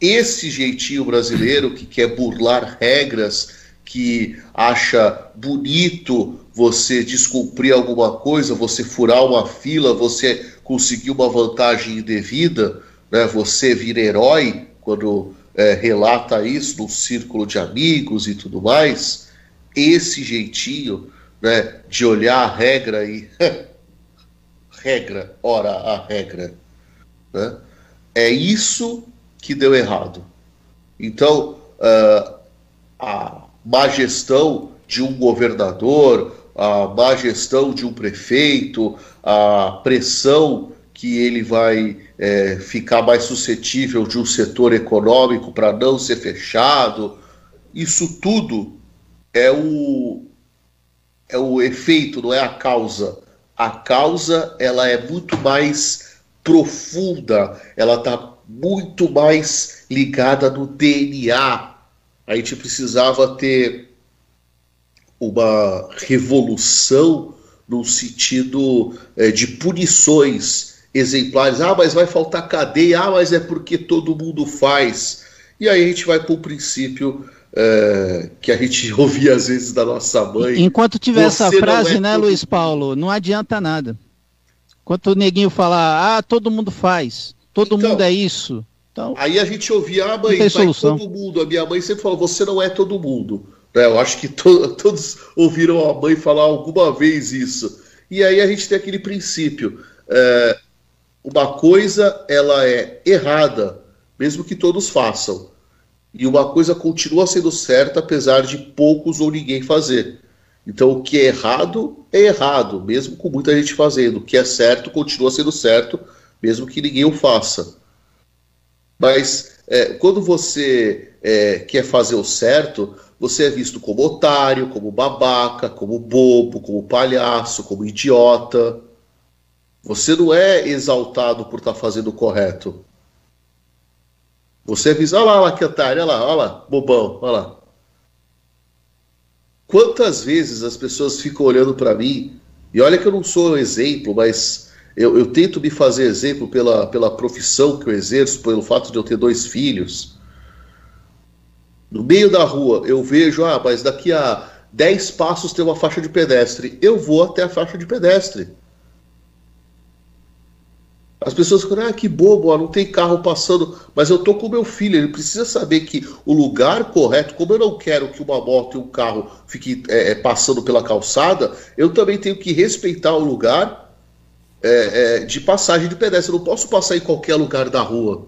Esse jeitinho brasileiro que quer burlar regras, que acha bonito você descumprir alguma coisa, você furar uma fila, você conseguir uma vantagem indevida, né? você vira herói quando é, relata isso num círculo de amigos e tudo mais. Esse jeitinho né, de olhar a regra e. [laughs] regra, ora a regra. Né? É isso que deu errado. Então, uh, a má gestão de um governador, a má gestão de um prefeito, a pressão que ele vai é, ficar mais suscetível de um setor econômico para não ser fechado, isso tudo é o, é o efeito, não é a causa. A causa ela é muito mais profunda, ela está muito mais ligada no DNA. A gente precisava ter uma revolução no sentido é, de punições exemplares. Ah, mas vai faltar cadeia. Ah, mas é porque todo mundo faz. E aí a gente vai para o princípio é, que a gente [laughs] ouvia às vezes da nossa mãe. Enquanto tiver essa frase, é né, todo Luiz Paulo, não adianta nada. Enquanto o neguinho falar, ah, todo mundo faz, todo Então, mundo é isso. Então, Aí a gente ouvia, ah, mãe, vai solução. todo mundo. A minha mãe sempre falou, você não é todo mundo. Né? Eu acho que to- [laughs] todos ouviram a mãe falar alguma vez isso. E aí a gente tem aquele princípio. é, uma coisa, ela é errada, mesmo que todos façam. E uma coisa continua sendo certa, apesar de poucos ou ninguém fazer. Então, o que é errado, é errado, mesmo com muita gente fazendo. O que é certo, continua sendo certo, mesmo que ninguém o faça. Mas é, quando você é, quer fazer o certo, você é visto como otário, como babaca, como bobo, como palhaço, como idiota. Você não é exaltado por estar fazendo o correto. Você é visto, olha lá, olha lá que otário, olha lá, olha lá, bobão, olha lá. Quantas vezes as pessoas ficam olhando para mim, e olha que eu não sou exemplo, mas eu, eu tento me fazer exemplo pela, pela profissão que eu exerço, pelo fato de eu ter dois filhos. No meio da rua, eu vejo, ah, mas daqui a 10 passos tem uma faixa de pedestre. Eu vou até a faixa de pedestre. As pessoas ficam, ah, que bobo, ó, não tem carro passando. Mas eu tô com meu filho, ele precisa saber que o lugar correto, como eu não quero que uma moto e um carro fiquem é, é, passando pela calçada, eu também tenho que respeitar o lugar é, é, de passagem de pedestre. Eu não posso passar em qualquer lugar da rua.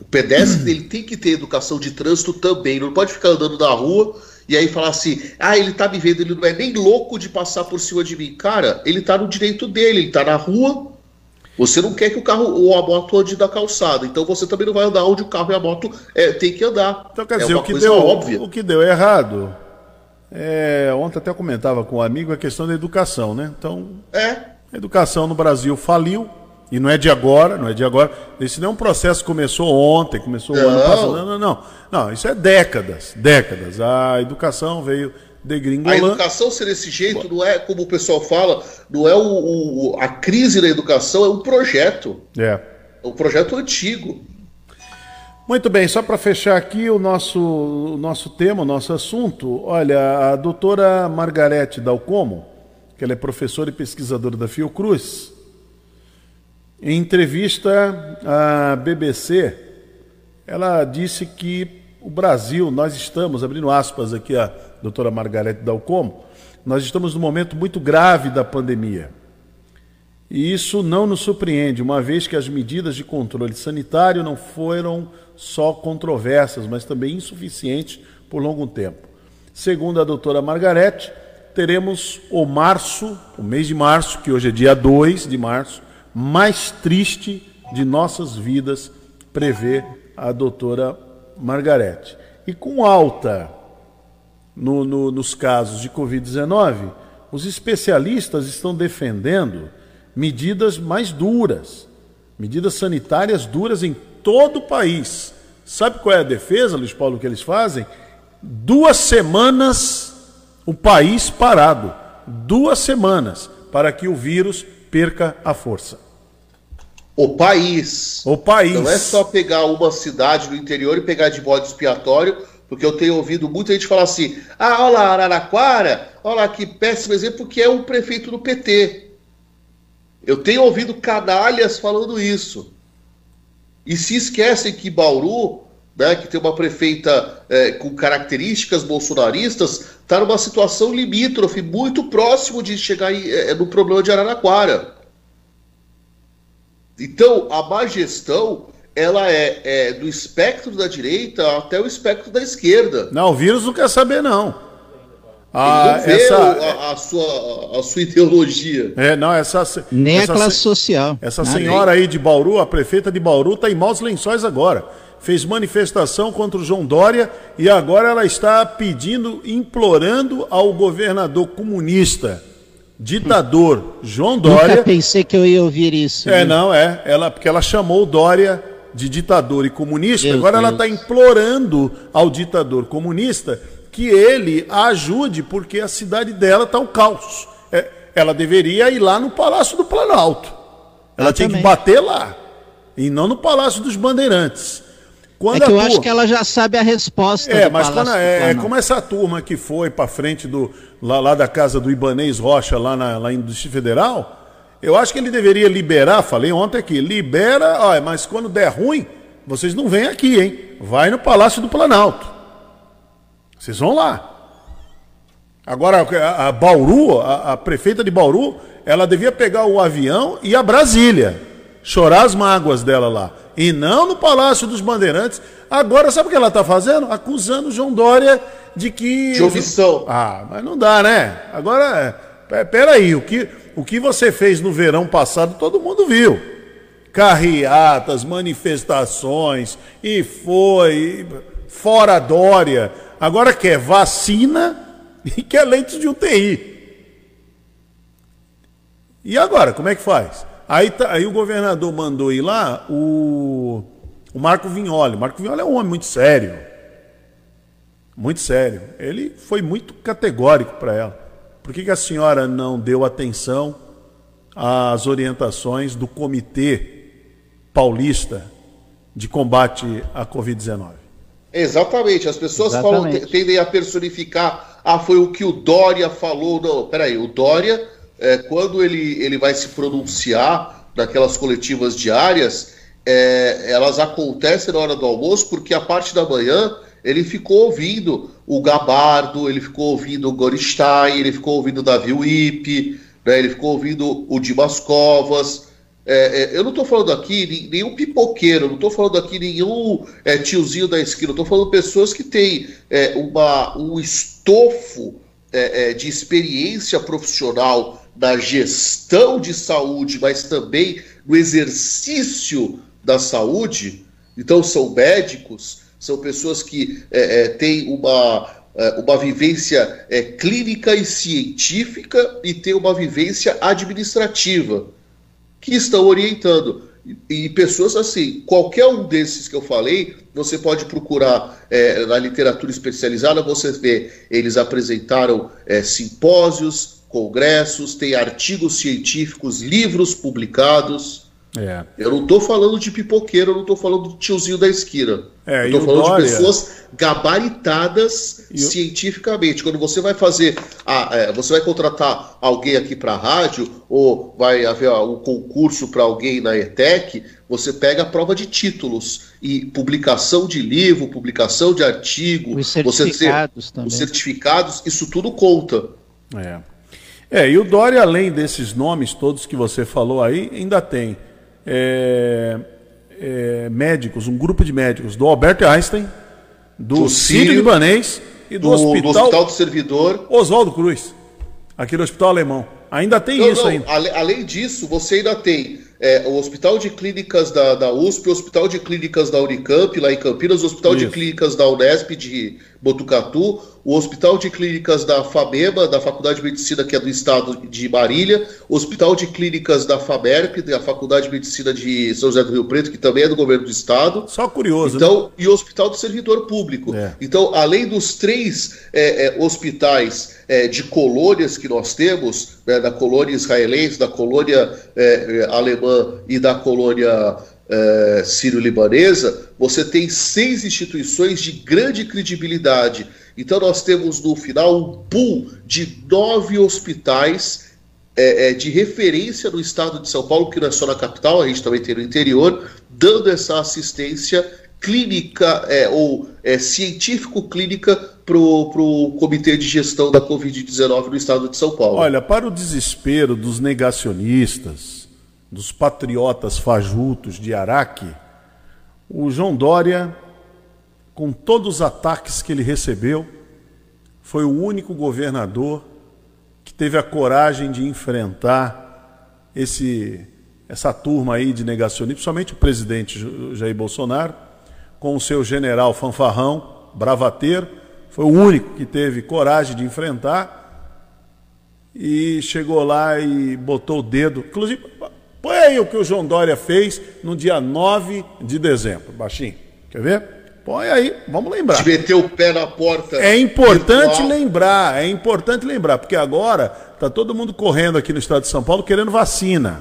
O pedestre ele tem que ter educação de trânsito também. Ele não pode ficar andando na rua e aí falar assim: ah, ele tá me vendo, ele não é nem louco de passar por cima de mim. Cara, ele tá no direito dele, ele tá na rua. Você não quer que o carro ou a moto ande da calçada, então você também não vai andar onde o carro e a moto é, tem que andar. Então quer é dizer, uma o que, deu, óbvia. o que deu errado. é, ontem até eu comentava com um amigo a questão da educação, né? Então, É. a educação no Brasil faliu. E não é de agora, não é de agora. Esse não é um processo que começou ontem, começou o ano passado. Não, não, não. Não, isso é décadas, décadas. A educação veio A degringolando. educação ser desse jeito não é, como o pessoal fala, não é o, o- a crise da educação, é um projeto. É. É um projeto antigo. Muito bem, só para fechar aqui o nosso, o nosso tema, o nosso assunto. Olha, a doutora Margarete Dalcomo, que ela é professora e pesquisadora da Fiocruz, em entrevista à BBC, ela disse que o Brasil, nós estamos, abrindo aspas aqui a doutora Margarete Dalcomo, nós estamos num momento muito grave da pandemia. E isso não nos surpreende, uma vez que as medidas de controle sanitário não foram só controversas, mas também insuficientes por longo tempo. Segundo a doutora Margarete, teremos o março, o mês de março, que hoje é dia 2 de março, mais triste de nossas vidas, prevê a doutora Margarete. E com alta no- no- nos casos de Covid-19, os especialistas estão defendendo medidas mais duras, medidas sanitárias duras em todo o país. Sabe qual é a defesa, Luiz Paulo, que eles fazem? Duas semanas o país parado. Duas semanas para que o vírus perca a força. O país. O país. Não é só pegar uma cidade no interior e pegar de bode expiatório, porque eu tenho ouvido muita gente falar assim: ah, olha lá, Araraquara, olha lá que péssimo exemplo, que é um prefeito do PT. Eu tenho ouvido canalhas falando isso. E se esquecem que Bauru, né, que tem uma prefeita eh, com características bolsonaristas, está numa situação limítrofe, muito próximo de chegar em, eh, no problema de Araraquara. Então, a má gestão, ela é, é do espectro da direita até o espectro da esquerda. Não, o vírus não quer saber, não. Ah, não essa, a, a sua, a sua ideologia. É, não, essa. Nem essa a classe se- social. Essa Nada. senhora aí de Bauru, a prefeita de Bauru, está em maus lençóis agora. Fez manifestação contra o João Dória e agora ela está pedindo, implorando ao governador comunista, ditador João Dória. Nunca pensei que eu ia ouvir isso. É, viu? não, é. Ela, porque ela chamou Dória de ditador e comunista. Meu Agora ela Deus. está implorando ao ditador comunista que ele a ajude, porque a cidade dela está um caos. É, ela deveria ir lá no Palácio do Planalto. Ela tinha que Exatamente. bater lá. E não no Palácio dos Bandeirantes. Quando É que eu acho que ela já sabe a resposta. é, mas quando, do é, é como essa turma que foi para frente do lá, lá da casa do Ibanês Rocha, lá, na, lá em Distrito Federal, eu acho que ele deveria liberar, falei ontem aqui, libera, ó, mas quando der ruim, vocês não vêm aqui, hein? Vai no Palácio do Planalto. Vocês vão lá. Agora, a, a Bauru, a, a prefeita de Bauru, ela devia pegar o avião e ir a Brasília. Chorar as mágoas dela lá. E não no Palácio dos Bandeirantes. Agora, sabe o que ela está fazendo? Acusando o João Dória de que. De omissão. Ah, mas não dá, né? Agora, é, peraí, o que, o que você fez no verão passado, todo mundo viu. Carreatas, manifestações, e foi, fora Dória. Agora quer vacina [laughs] e quer leitos de UTI. E agora, como é que faz? Aí, tá- aí o governador mandou ir lá o, o Marco Vignoli. O Marco Vignoli é um homem muito sério. Muito sério. Ele foi muito categórico para ela. Por que, que a senhora não deu atenção às orientações do Comitê Paulista de Combate à Covid-19? Exatamente, as pessoas falam, Exatamente. te- tendem a personificar, ah, foi o que o Dória falou. Não, peraí, o Dória, é, quando ele, ele vai se pronunciar naquelas coletivas diárias, é, elas acontecem na hora do almoço, porque a parte da manhã ele ficou ouvindo o Gabardo, ele ficou ouvindo o Goristain, ele ficou ouvindo o Davi Wipe, né, ele ficou ouvindo o Dimas Covas. É, é, eu não estou falando aqui nenhum pipoqueiro, não estou falando aqui nenhum tiozinho da esquina, estou falando pessoas que têm é, uma, um estofo é, de experiência profissional na gestão de saúde, mas também no exercício da saúde. Então, são médicos, são pessoas que é, é, têm uma, é, uma vivência é, clínica e científica e têm uma vivência administrativa, que estão orientando. E, e pessoas assim, qualquer um desses que eu falei, você pode procurar é, na literatura especializada, você vê, eles apresentaram é, simpósios, congressos, tem artigos científicos, livros publicados. É. Eu não estou falando de pipoqueiro, eu não estou falando do tiozinho da esquina. É, eu falando Dória- de pessoas gabaritadas E o- cientificamente. Quando você vai fazer, a- é, você vai contratar alguém aqui para a rádio, ou vai haver ó, um concurso para alguém na ETEC, você pega a prova de títulos e publicação de livro, publicação de artigo, Os você certificados também. os certificados, isso tudo conta. É. É, e o Dória, além desses nomes todos que você falou aí, ainda tem é, é, médicos, um grupo de médicos do Albert Einstein, do, Do Sírio, Libanês e do, Do, do hospital, Hospital do Servidor. Oswaldo Cruz, aqui no Hospital Alemão. Ainda tem Não, isso não, ainda. além disso, você ainda tem é, o Hospital de Clínicas da, da USP, o Hospital de Clínicas da Unicamp, lá em Campinas, o Hospital de Isso. Clínicas da Unesp de Botucatu, o Hospital de Clínicas da FAMEMA, da Faculdade de Medicina, que é do estado de Marília, o Hospital de Clínicas da FAMERP, da Faculdade de Medicina de São José do Rio Preto, que também é do governo do estado. Só curioso, né? Então, e o Hospital do Servidor Público. É. Então, além dos três é, é, hospitais é, de colônias que nós temos, né, da colônia israelense, da colônia é, é, alemã e da colônia é, sírio-libanesa, você tem seis instituições de grande credibilidade. Então, nós temos no final um pool de nove hospitais é, é, de referência no estado de São Paulo, que não é só na capital, a gente também tem no interior, dando essa assistência clínica é, ou é, científico-clínica para o Comitê de Gestão da Covid-19 no estado de São Paulo. Olha, para o desespero dos negacionistas, dos patriotas fajutos de Araque, o João Dória, com todos os ataques que ele recebeu, foi o único governador que teve a coragem de enfrentar esse, essa turma aí de negacionistas, principalmente o presidente Jair Bolsonaro, com o seu general fanfarrão, bravateiro, foi o único que teve coragem de enfrentar e chegou lá e botou o dedo. Inclusive, põe aí o que o João Dória fez no dia 9 de dezembro, baixinho. Quer ver? Põe aí, vamos lembrar. De meter o pé na porta. É importante virtual. lembrar, é importante lembrar, porque agora está todo mundo correndo aqui no estado de São Paulo querendo vacina.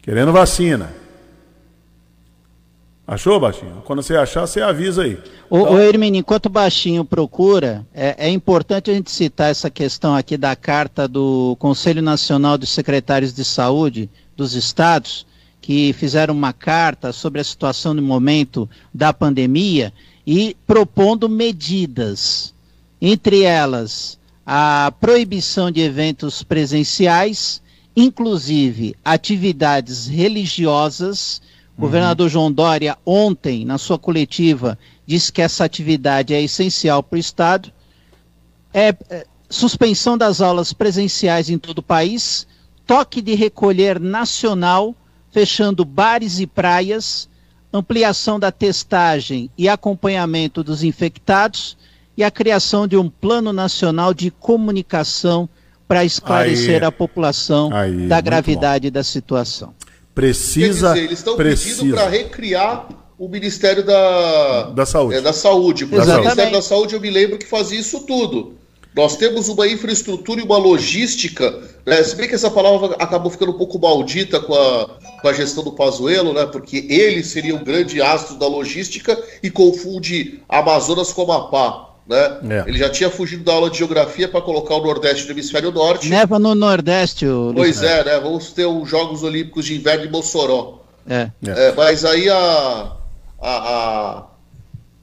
Querendo vacina. Achou, Baixinho? Quando você achar, você avisa aí. O, Então- o Hermínio, enquanto o Baixinho procura, é, é importante a gente citar essa questão aqui da carta do Conselho Nacional dos Secretários de Saúde dos estados, que fizeram uma carta sobre a situação no momento da pandemia e propondo medidas, entre elas a proibição de eventos presenciais, inclusive atividades religiosas. O governador João Dória, ontem, na sua coletiva, disse que essa atividade é essencial para o Estado. É, é, suspensão das aulas presenciais em todo o país, toque de recolher nacional, fechando bares e praias, ampliação da testagem e acompanhamento dos infectados e a criação de um plano nacional de comunicação para esclarecer Aí. a população Aí, da gravidade da situação. Precisa. Quer dizer, eles estão pedindo para recriar o Ministério da, Da Saúde. é, da Saúde. Porque o Exatamente. Ministério da Saúde, eu me lembro que fazia isso tudo. Nós temos uma infraestrutura e uma logística, né? se bem que essa palavra acabou ficando um pouco maldita com a, com a gestão do Pazuello, né? porque ele seria o grande astro da logística e confunde Amazonas com Amapá. Né? É. Ele já tinha fugido da aula de geografia para colocar o Nordeste no hemisfério norte. Neva no Nordeste, o Pois é, né? Vamos ter os Jogos Olímpicos de Inverno em Mossoró. É. É, mas aí a, a, a,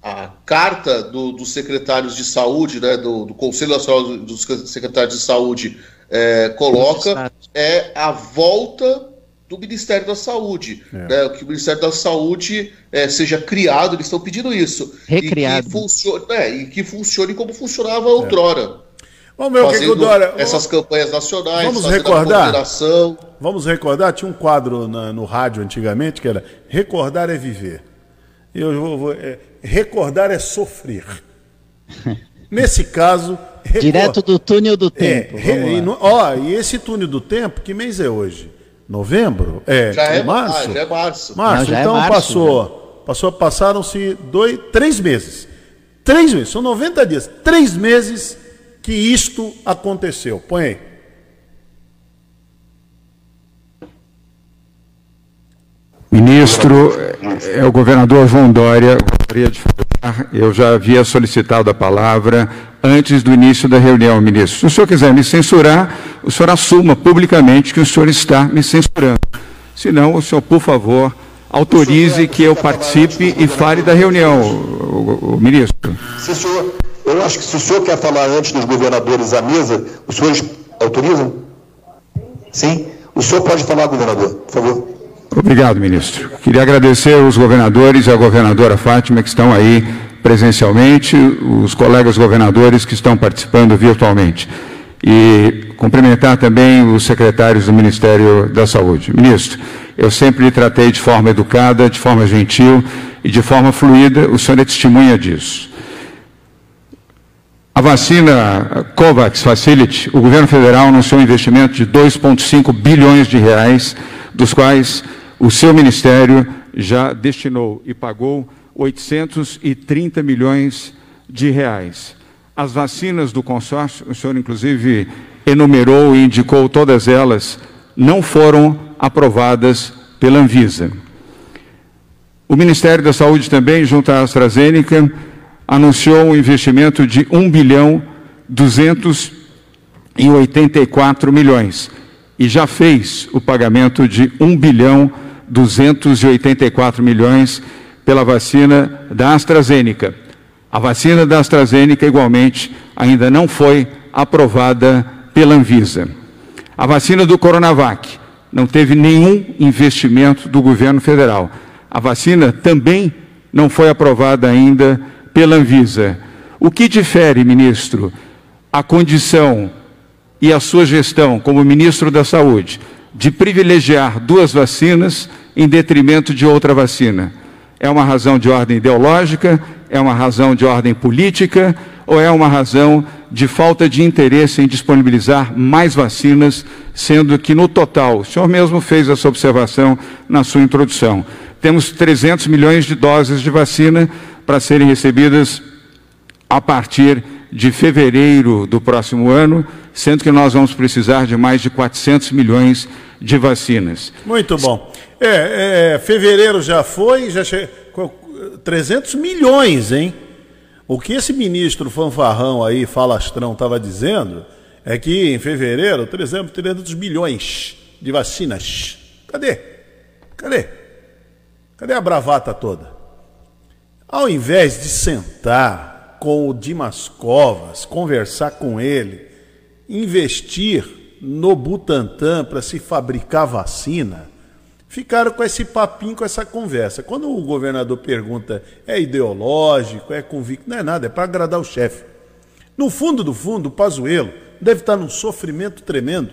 a carta do- dos secretários de saúde, né, do, do Conselho Nacional dos Secretários de Saúde, é, coloca é a volta do Ministério da Saúde. Né, que o Ministério da Saúde é, seja criado, eles estão pedindo isso. Recriado. E que, funcione, é, e que funcione como funcionava outrora. Vamos ver o que, que o Fazendo Dória. essas campanhas nacionais, Vamos recordar? Vamos recordar? Tinha um quadro na- no rádio antigamente que era Recordar é viver. Eu vou, vou- é, recordar é sofrer. Nesse caso. recor- Direto do túnel do É, tempo. re- Vamos e, no- ó, e esse túnel do tempo, que mês é hoje? Novembro? É, Já é, março? ah, já é março. Março, Não, já é então março, passou, passou, passaram-se dois, três meses. Três meses, são 90 dias. Três meses que isto aconteceu. Põe aí. Ministro, é o governador João Dória. Gostaria de falar. Eu já havia solicitado a palavra antes do início da reunião, ministro. Se o senhor quiser me censurar, o senhor assuma publicamente que o senhor está me censurando. Se não, o senhor, por favor, autorize que eu participe e fale da reunião, o, ministro. Se senhor, eu acho que se o senhor quer falar antes dos governadores à mesa, os senhores autorizam? Sim? O senhor pode falar, governador, por favor. Obrigado, ministro. Queria agradecer aos governadores e à governadora Fátima que estão aí presencialmente, os colegas governadores que estão participando virtualmente. E cumprimentar também os secretários do Ministério da Saúde. Ministro, eu sempre lhe tratei de forma educada, de forma gentil e de forma fluida, o senhor é testemunha disso. A vacina COVAX Facility, o governo federal anunciou um investimento de 2,5 bilhões de reais, dos quais o seu ministério já destinou e pagou 830 milhões de reais. As vacinas do consórcio, o senhor inclusive enumerou e indicou todas elas, não foram aprovadas pela Anvisa. O Ministério da Saúde também, junto à AstraZeneca, anunciou um investimento de 1 bilhão 284 milhões e já fez o pagamento de 1 bilhão 284 milhões pela vacina da AstraZeneca. A vacina da AstraZeneca, igualmente, ainda não foi aprovada pela Anvisa. A vacina do Coronavac não teve nenhum investimento do governo federal. A vacina também não foi aprovada ainda pela Anvisa. O que difere, ministro, a condição e a sua gestão como ministro da Saúde de privilegiar duas vacinas em detrimento de outra vacina? É uma razão de ordem ideológica? É uma razão de ordem política? Ou é uma razão de falta de interesse em disponibilizar mais vacinas, sendo que no total, o senhor mesmo fez essa observação na sua introdução, temos 300 milhões de doses de vacina para serem recebidas a partir de fevereiro do próximo ano, sendo que nós vamos precisar de mais de 400 milhões de vacinas. Muito bom. É, é, fevereiro já foi, já che... 300 milhões, hein? O que esse ministro fanfarrão aí, falastrão, estava dizendo é que em fevereiro, 300, 300 milhões de vacinas. Cadê? Cadê? Cadê a bravata toda? Ao invés de sentar com o Dimas Covas, conversar com ele, investir no Butantan para se fabricar vacina, ficaram com esse papinho, com essa conversa. Quando o governador pergunta, é ideológico, é convicto, não é nada, é para agradar o chefe. No fundo do fundo, o Pazuello deve estar num sofrimento tremendo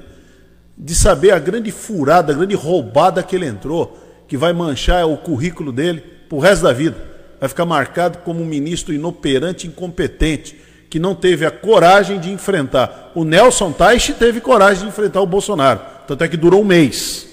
de saber a grande furada, a grande roubada que ele entrou, que vai manchar o currículo dele pro resto da vida. Vai ficar marcado como um ministro inoperante, incompetente, que não teve a coragem de enfrentar. O Nelson Teich teve coragem de enfrentar o Bolsonaro. Tanto é que durou um mês.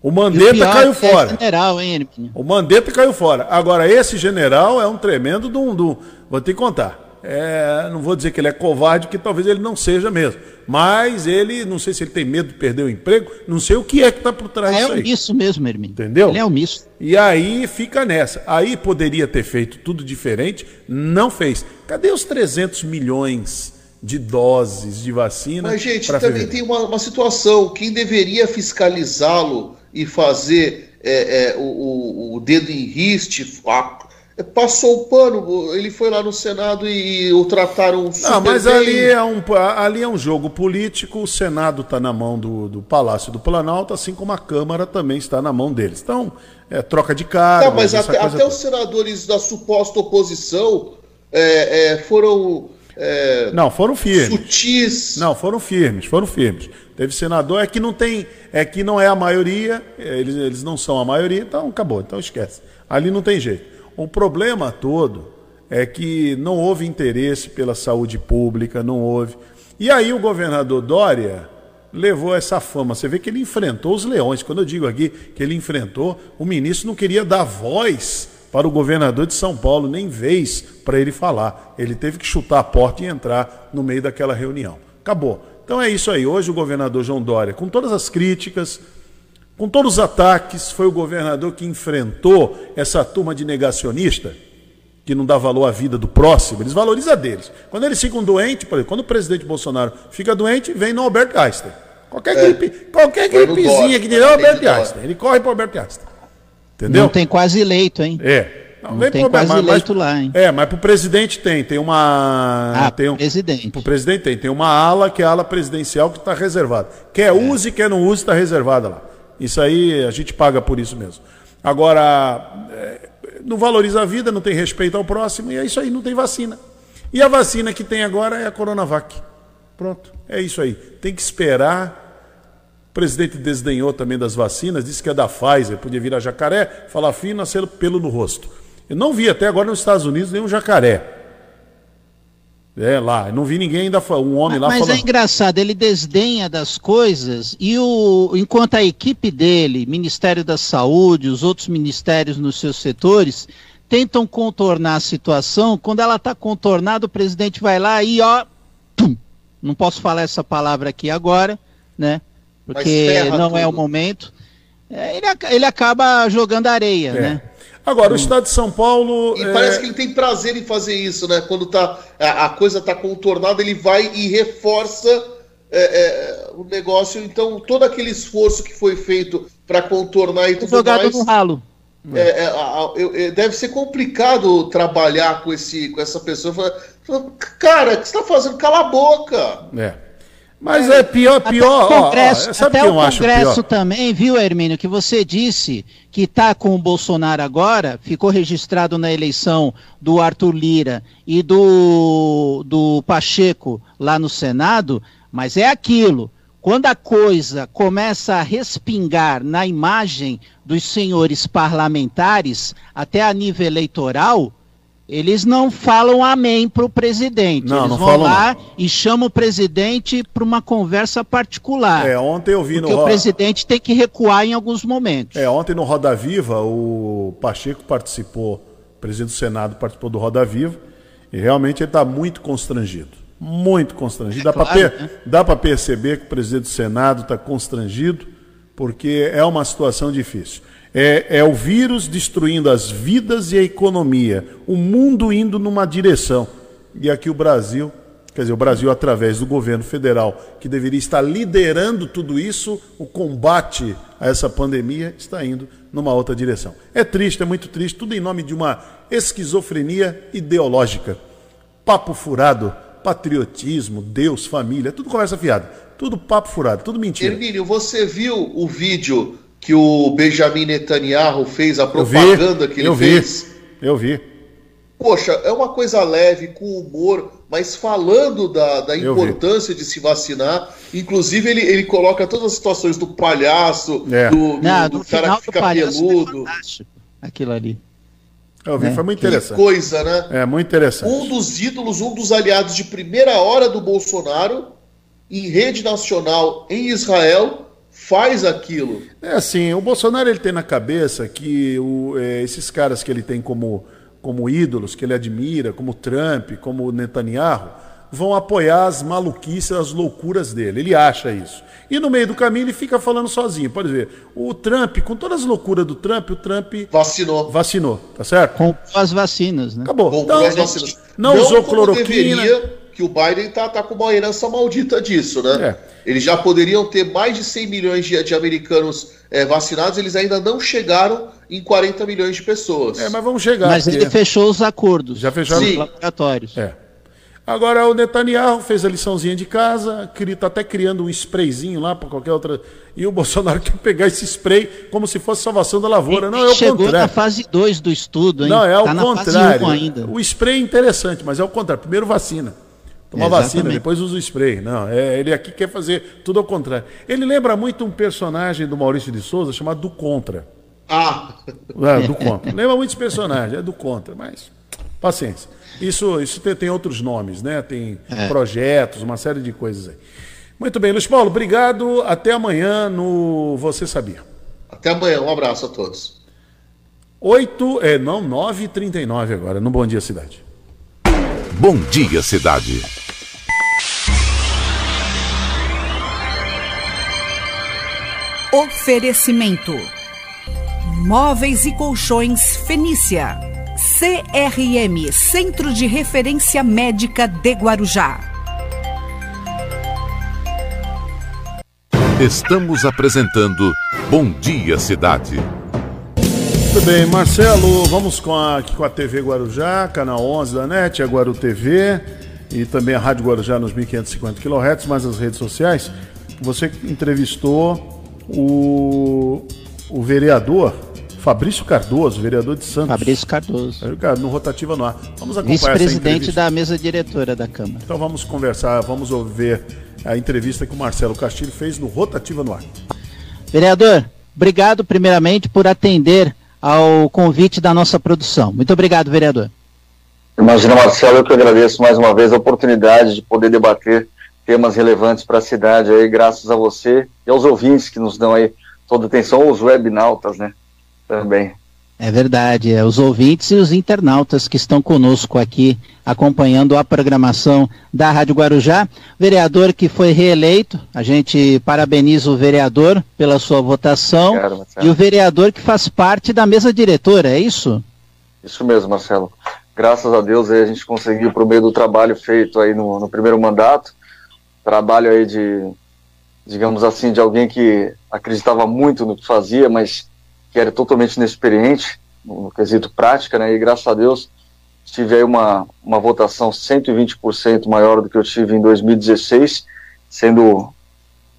O Mandetta o caiu é é fora. general, hein? O Mandetta caiu fora. Agora, esse general é um tremendo de um- vou te contar. É, não vou dizer que ele é covarde, que talvez ele não seja mesmo. Mas ele, não sei se ele tem medo de perder o emprego, não sei o que é que está por trás É disso aí. omisso mesmo, Hermínio. Entendeu? Ele é omisso. E aí fica nessa. Aí poderia ter feito tudo diferente, não fez. Cadê os 300 milhões de doses de vacina? Mas, gente, também fevereiro? tem uma, uma situação. Quem deveria fiscalizá-lo e fazer é, é, o, o- o dedo em riste, a- passou o pano. Ele foi lá no Senado e o trataram super Não, mas bem. ali é, um, ali é um jogo político, o Senado está na mão do, do Palácio do Planalto, assim como a Câmara também está na mão deles. Então, é troca de cargos, mas até, até os senadores da suposta oposição é, é, foram. é, Não, foram firmes. Sutis. Não, foram firmes, foram firmes. Teve senador, é que não tem, é que não é a maioria, é, eles, eles não são a maioria, então acabou, então esquece. Ali não tem jeito. O problema todo é que não houve interesse pela saúde pública, não houve. E aí o governador Dória levou essa fama. Você vê que ele enfrentou os leões. Quando eu digo aqui que ele enfrentou, o ministro não queria dar voz para o governador de São Paulo, nem vez para ele falar. Ele teve que chutar a porta e entrar no meio daquela reunião. Acabou. Então é isso aí. Hoje o governador João Dória, com todas as críticas, com todos os ataques, foi o governador que enfrentou essa turma de negacionista que não dá valor à vida do próximo, eles valorizam a deles. Quando eles ficam doentes, por exemplo, quando o presidente Bolsonaro fica doente, vem no Albert Einstein. Qualquer, gripe, qualquer gripezinha que der é o vai no Albert Dória. Einstein. Ele corre para o Albert Einstein. Entendeu? Não tem quase leito, hein? É. Não vem tem pro- quase mas- mas- eleito lá, hein? É, mas pro presidente tem. Tem uma. Ah, tem um, presidente. Pro presidente tem. Tem uma ala que é a ala presidencial que está reservada. Quer use, quer não use, está reservada lá. Isso aí a gente paga por isso mesmo. Agora, é, não valoriza a vida, não tem respeito ao próximo, e é isso aí, não tem vacina. E a vacina que tem agora é a Coronavac. Pronto, é isso aí. Tem que esperar. O presidente desdenhou também das vacinas, disse que é da Pfizer, podia virar jacaré, falar fino, nascer pelo no rosto. Eu não vi até agora nos Estados Unidos nenhum jacaré. É lá, não vi ninguém ainda, um homem lá Mas é falando. engraçado, ele desdenha das coisas e o, enquanto a equipe dele, Ministério da Saúde, os outros ministérios nos seus setores, tentam contornar a situação, quando ela está contornada, o presidente vai lá e ó, pum, não posso falar essa palavra aqui agora, né? Porque não é o tudo. momento. É, ele, ele acaba jogando areia, É. né? Agora, o estado de São Paulo. E é, parece que ele tem prazer em fazer isso, né? Quando tá, a, a coisa tá contornada, ele vai e reforça é, é, o negócio. Então, todo aquele esforço que foi feito para contornar e tudo Jogado mais. no ralo. é, é, é, deve ser complicado trabalhar com, esse, com essa pessoa. Cara, o que você tá fazendo? Cala a boca! É. Mas é pior, pior. até o Congresso, ó, sabe até o Congresso também, viu, Hermínio, que você disse que está com o Bolsonaro agora, ficou registrado na eleição do Arthur Lira e do, do Pacheco lá no Senado, mas é aquilo. Quando a coisa começa a respingar na imagem dos senhores parlamentares, até a nível eleitoral, eles não falam amém para o presidente. Não, eles não vão falam lá e chamam o presidente para uma conversa particular. É, ontem eu vi no. Porque o presidente tem que recuar em alguns momentos. É, ontem no Roda Viva, o Pacheco participou, o presidente do Senado participou do Roda Viva, e realmente ele está muito constrangido. Muito constrangido. Dá claro, para né? dá pra perceber que o presidente do Senado está constrangido, porque é uma situação difícil. É, é o vírus destruindo as vidas e a economia, o mundo indo numa direção. E aqui o Brasil, quer dizer, o Brasil, através do governo federal, que deveria estar liderando tudo isso, o combate a essa pandemia, está indo numa outra direção. É triste, é muito triste, tudo em nome de uma esquizofrenia ideológica. Papo furado, patriotismo, Deus, família, tudo conversa fiada. Tudo papo furado, tudo mentira. Hermínio, você viu o vídeo que o Benjamin Netanyahu fez, a Eu vi, propaganda que ele eu vi, fez? eu vi. Poxa, é uma coisa leve, com humor, mas falando da, da vi. importância de se vacinar. Inclusive, ele, ele coloca todas as situações do palhaço, É. do, do- Não, do cara que fica é peludo. fantástico. Aquilo ali. Eu vi, É. foi muito Que interessante. coisa, né? É muito interessante. Um dos ídolos, um dos aliados de primeira hora do Bolsonaro, em rede nacional em Israel, faz aquilo. É assim, o Bolsonaro ele tem na cabeça que o, é, esses caras que ele tem como, como ídolos que ele admira, como Trump, como Netanyahu, vão apoiar as maluquices, as loucuras dele. Ele acha isso. E no meio do caminho ele fica falando sozinho. Pode ver, o Trump, com todas as loucuras do Trump, o Trump vacinou. Vacinou, tá certo? Com as vacinas, né? Acabou. Comprou Então, as vacinas. não usou cloroquina. Deveria, que o Biden tá, tá com uma herança maldita disso, né? É. Eles já poderiam ter mais de 100 milhões de, de americanos é, vacinados, eles ainda não chegaram em 40 milhões de pessoas. É, mas vamos chegar. Mas porque- ele fechou os acordos. Já fecharam os Sim. laboratórios. É. Agora o Netanyahu fez a liçãozinha de casa, está até criando um sprayzinho lá para qualquer outra. E o [laughs] Bolsonaro quer pegar esse spray como se fosse salvação da lavoura. Não, é o Chegou contrário. na fase 2 do estudo, hein? Não, é o tá na contrário. Fase 1 ainda. O spray é interessante, mas é o contrário. Primeiro vacina. Toma Exatamente. vacina, depois usa o spray. Não, é, ele aqui quer fazer tudo ao contrário. Ele lembra muito um personagem do Maurício de Souza chamado do Contra. Ah, É, do Contra. Lembra muito esse personagem, é do Contra, mas paciência. Isso, isso tem, tem outros nomes, né? Tem É. projetos, uma série de coisas aí. Muito bem, Luiz Paulo, obrigado. Até amanhã no Você Sabia. até amanhã. Um abraço a todos. 8, é, não, 9h39 agora, no Bom Dia Cidade. Bom Dia Cidade. Oferecimento: Móveis e Colchões Fenícia. CRM Centro de Referência Médica de Guarujá. Estamos apresentando Bom Dia Cidade. Muito bem, Marcelo, vamos com a, aqui com a TV Guarujá, canal 11 da NET, a Guaru TV e também a Rádio Guarujá nos 1550 kHz, mais as redes sociais. Você entrevistou o, o vereador Fabrício Cardoso, vereador de Santos. Fabrício Cardoso. No Rotativa no Ar. Vamos acompanhar Vice-presidente da mesa diretora da Câmara. Então vamos conversar, vamos ouvir a entrevista que o Marcelo Castilho fez no Rotativa no Ar. Vereador, obrigado primeiramente por atender ao convite da nossa produção. Muito obrigado, vereador. Imagina, Marcelo, eu que agradeço mais uma vez a oportunidade de poder debater temas relevantes para a cidade aí, graças a você e aos ouvintes que nos dão aí toda a atenção, os webnautas, né? Também. É verdade, é, os ouvintes e os internautas que estão conosco aqui acompanhando a programação da Rádio Guarujá. Vereador que foi reeleito, a gente parabeniza o vereador pela sua votação Obrigado, e o vereador que faz parte da mesa diretora, é isso? Isso mesmo, Marcelo. Graças a Deus a gente conseguiu, por meio do trabalho feito aí no, no primeiro mandato, trabalho aí de, digamos assim, de alguém que acreditava muito no que fazia, mas que era totalmente inexperiente no, quesito prática, né? E graças a Deus tive aí uma, uma votação 120% maior do que eu tive em 2016, sendo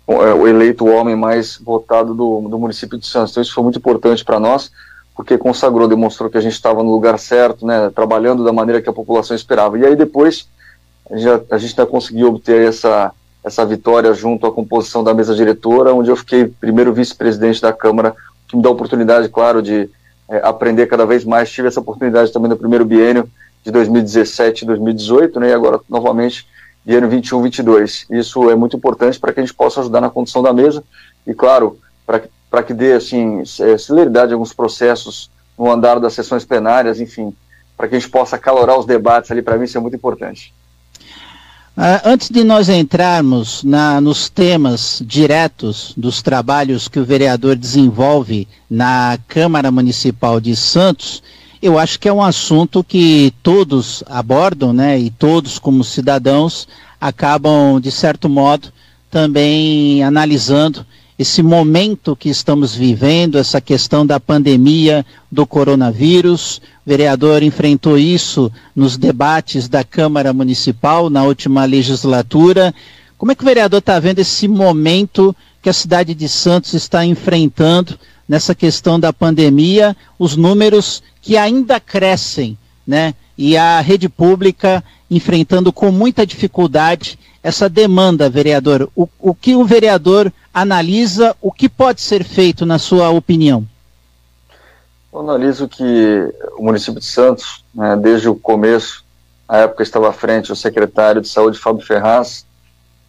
é, o eleito o homem mais votado do, do município de Santos. Então isso foi muito importante para nós, porque consagrou, demonstrou que a gente estava no lugar certo, né, trabalhando da maneira que a população esperava. E aí depois a gente, já- a gente conseguiu obter essa, essa vitória junto à composição da mesa diretora, onde eu fiquei primeiro vice-presidente da Câmara, que me dá a oportunidade, claro, de é, aprender cada vez mais. Tive essa oportunidade também no primeiro biênio de 2017 e 2018, né, e agora novamente biênio 21, 22. Isso é muito importante para que a gente possa ajudar na condução da mesa e, claro, para que, que dê assim, ce- celeridade a alguns processos no andar das sessões plenárias, enfim, para que a gente possa acalorar os debates ali, para mim isso é muito importante. Ah, antes de nós entrarmos na- nos temas diretos dos trabalhos que o vereador desenvolve na Câmara Municipal de Santos, eu acho que é um assunto que todos abordam, né? E todos, como cidadãos, acabam, de certo modo, também analisando esse momento que estamos vivendo, essa questão da pandemia do coronavírus. O vereador enfrentou isso nos debates da Câmara Municipal na última legislatura. Como é que o vereador está vendo esse momento que a cidade de Santos está enfrentando nessa questão da pandemia, os números que ainda crescem, né? E a rede pública enfrentando com muita dificuldade essa demanda, vereador. O, o que o vereador analisa, o que pode ser feito, na sua opinião? Eu analiso que o município de Santos, né, desde o começo, na época estava à frente o secretário de saúde, Fábio Ferraz,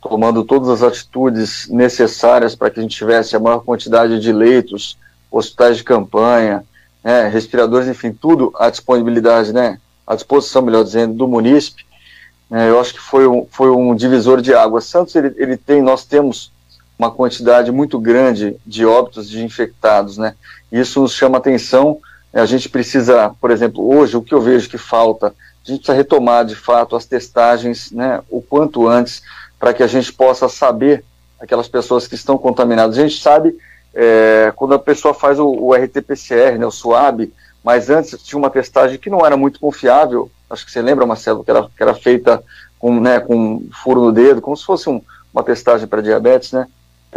tomando todas as atitudes necessárias para que a gente tivesse a maior quantidade de leitos, hospitais de campanha, né, respiradores, enfim, tudo à disponibilidade, né, à disposição, melhor dizendo, do munícipe, né, eu acho que foi um, foi um divisor de águas. Santos, ele, ele tem, nós temos uma quantidade muito grande de óbitos de infectados, né, isso nos chama atenção, a gente precisa, por exemplo, hoje, o que eu vejo que falta, a gente precisa retomar, de fato, as testagens, né, o quanto antes, para que a gente possa saber aquelas pessoas que estão contaminadas. A gente sabe é, quando a pessoa faz o, o RT-PCR, né, o SUAB, mas antes tinha uma testagem que não era muito confiável, acho que você lembra, Marcelo, que era, que era feita com, né, com furo no dedo, como se fosse um, uma testagem para diabetes, né?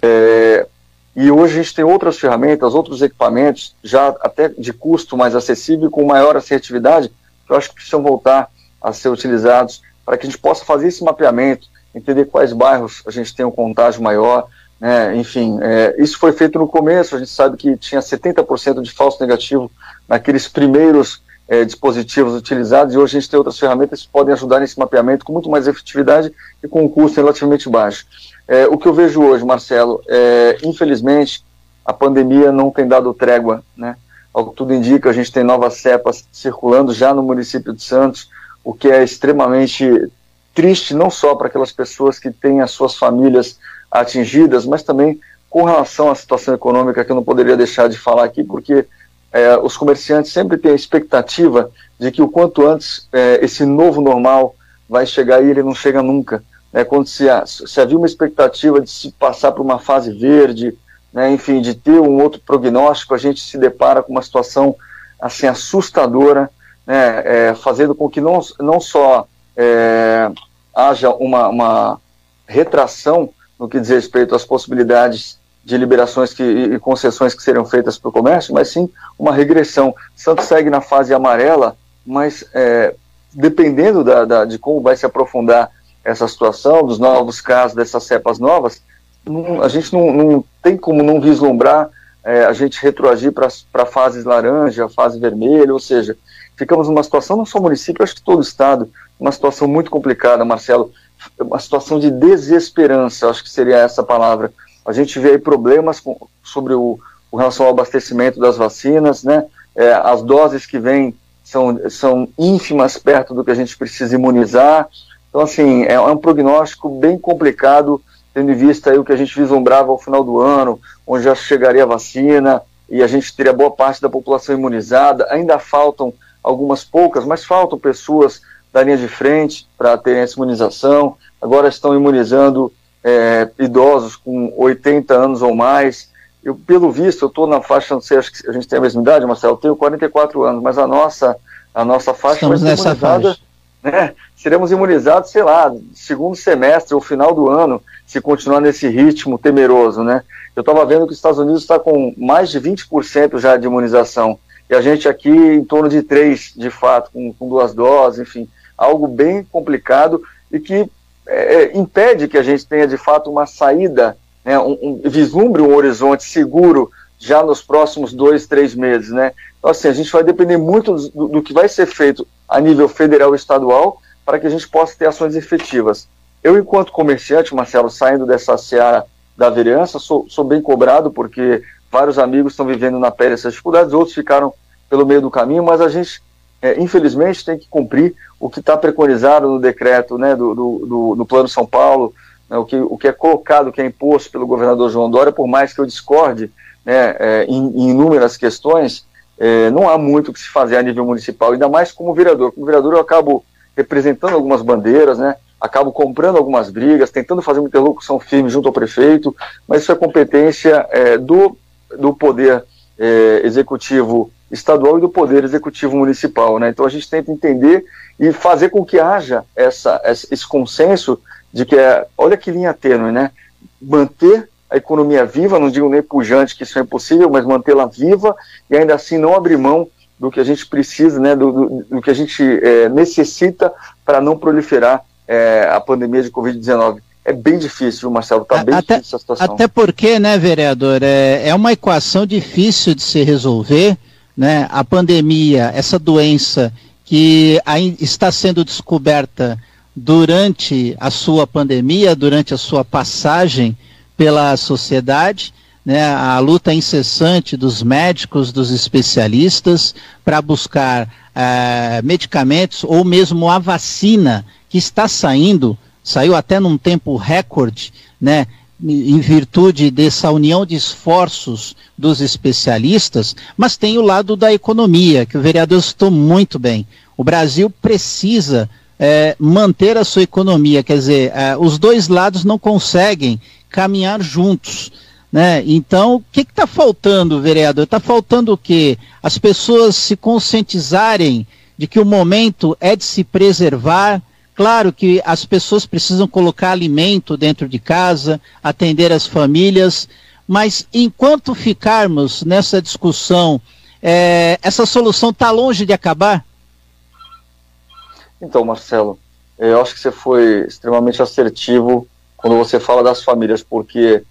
É, e hoje a gente tem outras ferramentas, outros equipamentos, já até de custo mais acessível e com maior assertividade, que eu acho que precisam voltar a ser utilizados para que a gente possa fazer esse mapeamento, entender quais bairros a gente tem um contágio maior, né, enfim, é, isso foi feito no começo, a gente sabe que tinha 70% de falso negativo naqueles primeiros é, dispositivos utilizados, e hoje a gente tem outras ferramentas que podem ajudar nesse mapeamento com muito mais efetividade e com um custo relativamente baixo. É, o que eu vejo hoje, Marcelo, é, infelizmente, a pandemia não tem dado trégua, né? Ao que tudo indica, a gente tem novas cepas circulando já no município de Santos, o que é extremamente triste não só para aquelas pessoas que têm as suas famílias atingidas, mas também com relação à situação econômica que eu não poderia deixar de falar aqui, porque é, os comerciantes sempre têm a expectativa de que o quanto antes é, esse novo normal vai chegar e ele não chega nunca. Né, quando se, se havia uma expectativa de se passar por uma fase verde, né, enfim, de ter um outro prognóstico, a gente se depara com uma situação assim assustadora, né, é, fazendo com que não, não só é, haja uma, uma retração no que diz respeito às possibilidades de liberações que, e concessões que seriam feitas para o comércio, mas sim uma regressão. Santos segue na fase amarela, mas é, dependendo da, da, de como vai se aprofundar essa situação, dos novos casos, dessas cepas novas, não, a gente não, não, tem como não vislumbrar é, a gente retroagir para fases laranja, fase vermelha, ou seja, ficamos numa situação, não só o município, acho que todo o estado, uma situação muito complicada, Marcelo, uma situação de desesperança, acho que seria essa palavra. A gente vê aí problemas com, sobre o, o relação ao abastecimento das vacinas, né? É, as doses que vêm são, são ínfimas perto do que a gente precisa imunizar. Então, assim, é, é um prognóstico bem complicado, tendo em vista aí o que a gente vislumbrava ao final do ano, onde já chegaria a vacina e a gente teria boa parte da população imunizada. Ainda faltam algumas poucas, mas faltam pessoas da linha de frente para terem essa imunização. Agora estão imunizando é, idosos com 80 anos ou mais. Eu, pelo visto, eu estou na faixa, não sei, acho que a gente tem a mesma idade, Marcelo, eu tenho 44 anos, mas a nossa, a nossa faixa Estamos vai ser imunizada. faixa. Né, seremos imunizados, sei lá, segundo semestre ou final do ano, se continuar nesse ritmo temeroso, né? Eu estava vendo que os Estados Unidos está com mais de 20% já de imunização, e a gente aqui em torno de 3, de fato, com, com duas doses, enfim algo bem complicado e que é, é, impede que a gente tenha de fato uma saída, né, um, um, vislumbre um horizonte seguro já nos próximos dois, três meses, né? Então, assim, a gente vai depender muito do, do que vai ser feito a nível federal e estadual para que a gente possa ter ações efetivas. Eu, enquanto comerciante, Marcelo, saindo dessa seara da vereança, sou, sou bem cobrado porque vários amigos estão vivendo na pele essas dificuldades, outros ficaram pelo meio do caminho, mas a gente, é, infelizmente, tem que cumprir o que está preconizado no decreto né, do, do, do, Plano São Paulo, né, o, que, o que é colocado, o que é imposto pelo governador João Dória, por mais que eu discorde né, é, em, em, inúmeras questões, é, não há muito o que se fazer a nível municipal, ainda mais como vereador. Como vereador eu acabo representando algumas bandeiras, né, acabo comprando algumas brigas, tentando fazer uma interlocução firme junto ao prefeito, mas isso é competência é, do, do poder é, executivo estadual e do poder executivo municipal. Né? Então a gente tenta entender e fazer com que haja essa, esse consenso de que é, olha que linha tênue, né? Manter a economia viva, não digo nem pujante que isso é impossível, mas mantê-la viva e ainda assim não abrir mão do que a gente precisa, né, do, do, do que a gente é, necessita para não proliferar é, a pandemia de Covid-19. É bem difícil, Marcelo, está bem até, difícil a situação. Até porque, né, vereador, é, é uma equação difícil de se resolver, né, a pandemia, essa doença que está sendo descoberta durante a sua pandemia, durante a sua passagem pela sociedade, né, a luta incessante dos médicos, dos especialistas, para buscar é, medicamentos ou mesmo a vacina que está saindo, saiu até num tempo recorde, né, em virtude dessa união de esforços dos especialistas, mas tem o lado da economia, que o vereador citou muito bem. O Brasil precisa é, manter a sua economia, quer dizer, é, os dois lados não conseguem caminhar juntos. Né? Então, o que está faltando, vereador? Está faltando o quê? As pessoas se conscientizarem de que o momento é de se preservar, Claro que as pessoas precisam colocar alimento dentro de casa, atender as famílias, mas enquanto ficarmos nessa discussão, é, essa solução está longe de acabar? Então, Marcelo, eu acho que você foi extremamente assertivo quando você fala das famílias, porque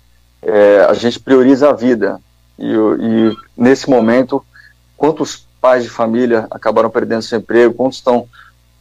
é, a gente prioriza a vida. E, e, nesse momento, quantos pais de família acabaram perdendo seu emprego, quantos estão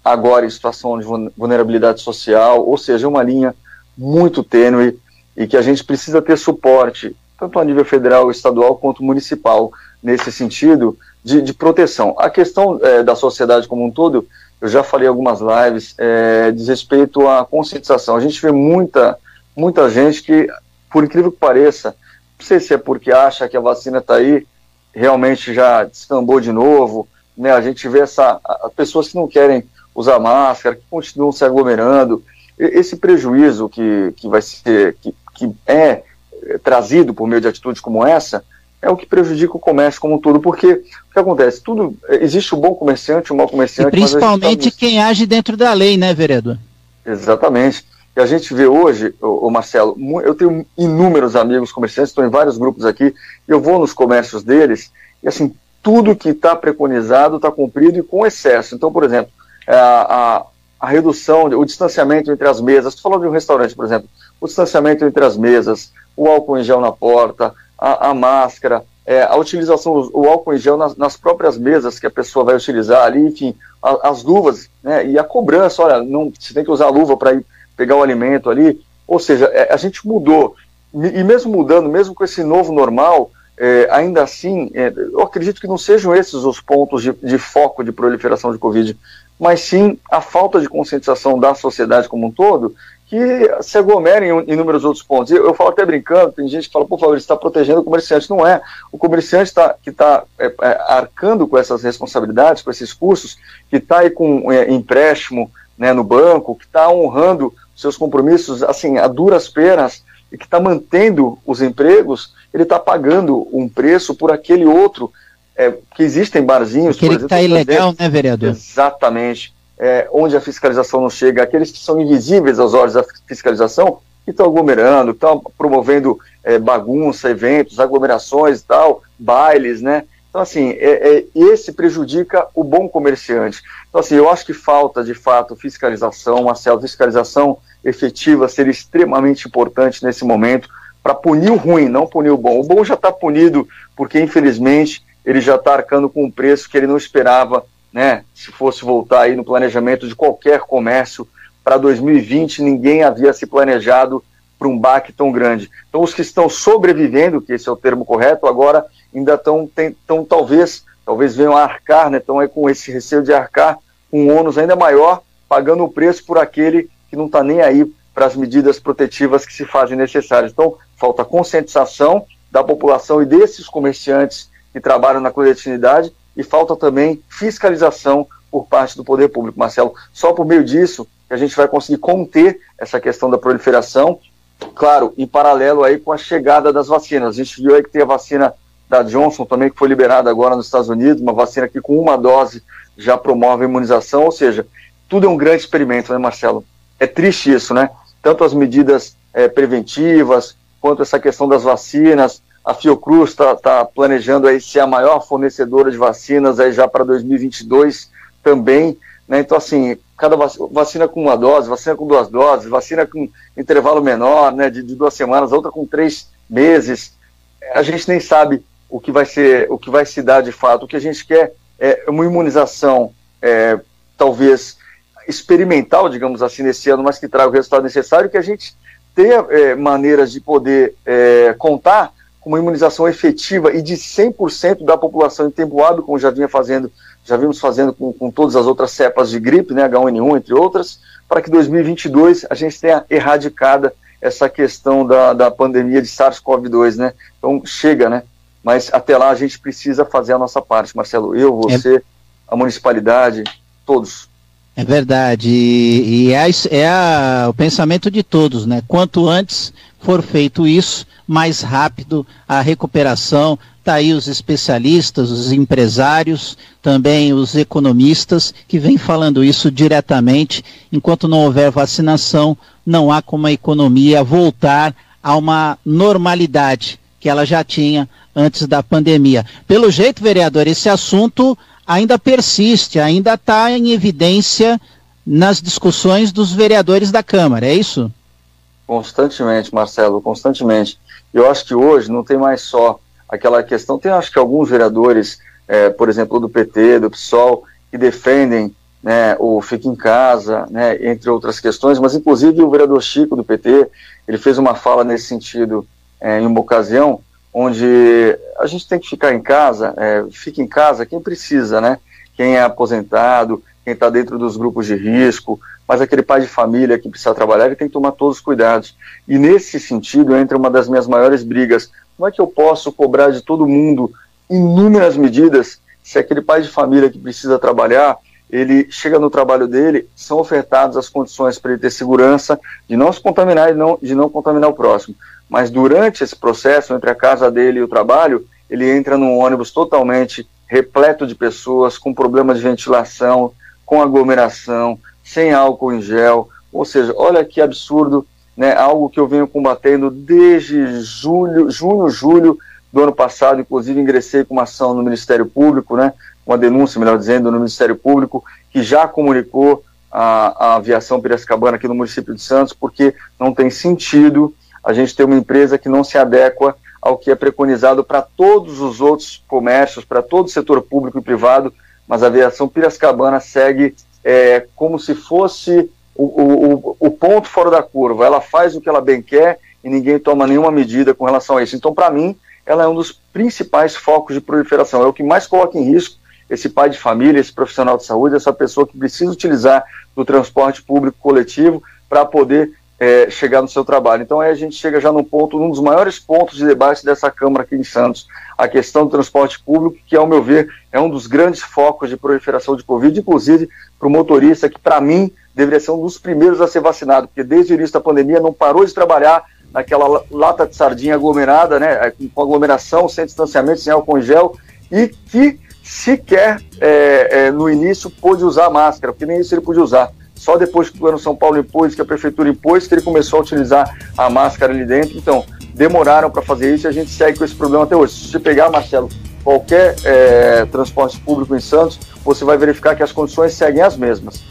agora em situação de vulnerabilidade social, ou seja, uma linha muito tênue e que a gente precisa ter suporte, tanto a nível federal, estadual quanto municipal, nesse sentido de, de proteção. A questão é, da sociedade como um todo, eu já falei algumas lives, é, diz respeito à conscientização. A gente vê muita, muita gente que, por incrível que pareça, não sei se é porque acha que a vacina está aí, realmente já descambou de novo, né? A gente vê essa, as pessoas que não querem usar máscara, que continuam se aglomerando. Esse prejuízo que, que vai ser, que, que é, é trazido por meio de atitudes como essa, é o que prejudica o comércio como um todo, porque o que acontece? Tudo existe o bom comerciante, o mau comerciante. E principalmente tá... quem age dentro da lei, né, vereador? Exatamente. E a gente vê hoje, o Marcelo, eu tenho inúmeros amigos comerciantes, estou em vários grupos aqui, eu vou nos comércios deles, e assim, tudo que está preconizado está cumprido e com excesso. Então, por exemplo, a, a, redução, o distanciamento entre as mesas. Estou falando de um restaurante, por exemplo. O distanciamento entre as mesas, o álcool em gel na porta, a, a máscara, é, a utilização do álcool em gel nas, nas, próprias mesas que a pessoa vai utilizar ali, enfim, a, as luvas, né, e a cobrança, olha, não, você tem que usar a luva para ir pegar o alimento ali. Ou seja, é, a gente mudou. E mesmo mudando, mesmo com esse novo normal, é, ainda assim, é, eu acredito que não sejam esses os pontos de, de, foco de proliferação de Covid mas sim a falta de conscientização da sociedade como um todo, que se aglomera em inúmeros outros pontos. Eu, eu falo até brincando, tem gente que fala, por favor, ele está protegendo o comerciante. Não é. O comerciante tá, que está é, é, arcando com essas responsabilidades, com esses custos, que está aí com é, empréstimo né, no banco, que está honrando seus compromissos assim a duras penas e que está mantendo os empregos, ele está pagando um preço por aquele outro é, que existem barzinhos. Aquele exemplo, que está ilegal, né, vereador? Exatamente. É, onde a fiscalização não chega, aqueles que são invisíveis aos olhos da fiscalização, que estão aglomerando, estão promovendo é, bagunça, eventos, aglomerações e tal, bailes, né? Então, assim, é, é, esse prejudica o bom comerciante. Então, assim, eu acho que falta, de fato, fiscalização, uma fiscalização efetiva seria extremamente importante nesse momento para punir o ruim, não punir o bom. O bom já está punido porque, infelizmente, ele já está arcando com um preço que ele não esperava, né? Se fosse voltar aí no planejamento de qualquer comércio para 2020, ninguém havia se planejado para um baque tão grande. Então, os que estão sobrevivendo, que esse é o termo correto, agora ainda estão, tão, talvez, talvez venham a arcar, né? Estão aí com esse receio de arcar com um ônus ainda maior, pagando o preço por aquele que não está nem aí para as medidas protetivas que se fazem necessárias. Então, falta conscientização da população e desses comerciantes que trabalham na clandestinidade e falta também fiscalização por parte do poder público, Marcelo. Só por meio disso que a gente vai conseguir conter essa questão da proliferação, claro, em paralelo aí com a chegada das vacinas. A gente viu aí que tem a vacina da Johnson também que foi liberada agora nos Estados Unidos, uma vacina que com uma dose já promove a imunização, ou seja, tudo é um grande experimento, né, Marcelo? É triste isso, né? Tanto as medidas é, preventivas, quanto essa questão das vacinas, a Fiocruz está tá planejando aí ser a maior fornecedora de vacinas aí já para 2022 também. Né? Então, assim, cada vacina com uma dose, vacina com duas doses, vacina com intervalo menor, né, de, de duas semanas, outra com três meses. A gente nem sabe o que vai ser, o que vai se dar de fato. O que a gente quer é uma imunização, é, talvez experimental, digamos assim, nesse ano, mas que traga o resultado necessário, que a gente tenha é, maneiras de poder é, contar uma imunização efetiva e de 100% da população em tempo hábil, como já vinha fazendo, já vimos fazendo com, com todas as outras cepas de gripe, né, H1N1, entre outras, para que 2022 a gente tenha erradicada essa questão da, da pandemia de SARS-CoV-2, né? Então chega, né? Mas até lá a gente precisa fazer a nossa parte, Marcelo. Eu, você, é... a municipalidade, todos. É verdade. E, e é, é a, o pensamento de todos, né? Quanto antes for feito isso, mais rápido a recuperação. Está aí os especialistas, os empresários, também os economistas, que vêm falando isso diretamente. Enquanto não houver vacinação, não há como a economia voltar a uma normalidade que ela já tinha antes da pandemia. Pelo jeito, vereador, esse assunto ainda persiste, ainda está em evidência nas discussões dos vereadores da Câmara, é isso? Constantemente, Marcelo, constantemente. Eu acho que hoje não tem mais só aquela questão, tem acho que alguns vereadores, é, por exemplo, do PT, do PSOL, que defendem né, o Fique em Casa, né, entre outras questões, mas inclusive o vereador Chico do PT, ele fez uma fala nesse sentido é, em uma ocasião, onde a gente tem que ficar em casa, é, fique em casa quem precisa, né, quem é aposentado, quem está dentro dos grupos de risco, mas aquele pai de família que precisa trabalhar, ele tem que tomar todos os cuidados. E nesse sentido entra uma das minhas maiores brigas. Como é que eu posso cobrar de todo mundo inúmeras medidas se aquele pai de família que precisa trabalhar, ele chega no trabalho dele, são ofertadas as condições para ele ter segurança de não se contaminar e não, de não contaminar o próximo. Mas durante esse processo, entre a casa dele e o trabalho, ele entra num ônibus totalmente repleto de pessoas, com problemas de ventilação, com aglomeração, sem álcool em gel. Ou seja, olha que absurdo, né? Algo que eu venho combatendo desde julho, junho, julho do ano passado, inclusive ingressei com uma ação no Ministério Público, né? uma denúncia, melhor dizendo, no Ministério Público, que já comunicou a, a aviação Piracicabana aqui no município de Santos, porque não tem sentido a gente ter uma empresa que não se adequa ao que é preconizado para todos os outros comércios, para todo o setor público e privado, mas a aviação Piracicabana segue é, como se fosse o, o, o, ponto fora da curva. Ela faz o que ela bem quer e ninguém toma nenhuma medida com relação a isso. Então, para mim, ela é um dos principais focos de proliferação. É o que mais coloca em risco esse pai de família, esse profissional de saúde, essa pessoa que precisa utilizar do transporte público coletivo para poder é, chegar no seu trabalho. Então aí a gente chega já num ponto, num dos maiores pontos de debate dessa Câmara aqui em Santos, a questão do transporte público, que ao meu ver é um dos grandes focos de proliferação de Covid, inclusive para o motorista, que para mim deveria ser um dos primeiros a ser vacinado, porque desde o início da pandemia não parou de trabalhar naquela lata de sardinha aglomerada, né, com aglomeração, sem distanciamento, sem álcool em gel, e que sequer é, é, no início pôde usar máscara, porque nem isso ele podia usar. Só depois que o governo São Paulo impôs, que a prefeitura impôs, que ele começou a utilizar a máscara ali dentro. Então, demoraram para fazer isso e a gente segue com esse problema até hoje. Se você pegar, Marcelo, qualquer é, transporte público em Santos, você vai verificar que as condições seguem as mesmas.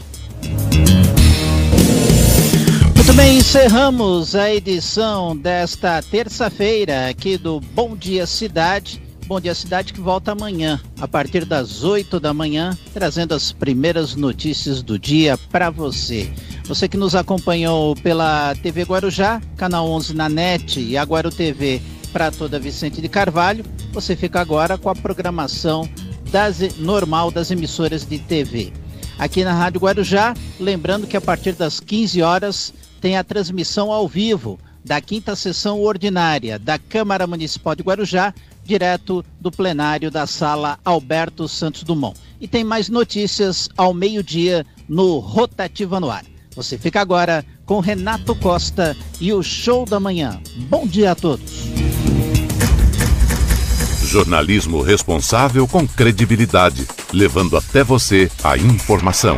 Muito bem, encerramos a edição desta terça-feira aqui do Bom Dia Cidade. Bom Dia Cidade que volta amanhã, a partir das 8 da manhã, trazendo as primeiras notícias do dia para você. Você que nos acompanhou pela TV Guarujá, canal 11 na NET e a Guaru TV para toda Vicente de Carvalho, você fica agora com a programação das, normal das emissoras de TV. Aqui na Rádio Guarujá, lembrando que a partir das 15 horas tem a transmissão ao vivo da quinta sessão ordinária da Câmara Municipal de Guarujá, direto do plenário da sala Alberto Santos Dumont. E tem mais notícias ao meio-dia no Rotativa no Ar. Você fica agora com Renato Costa e o Show da Manhã. Bom dia a todos. Jornalismo responsável com credibilidade, levando até você a informação.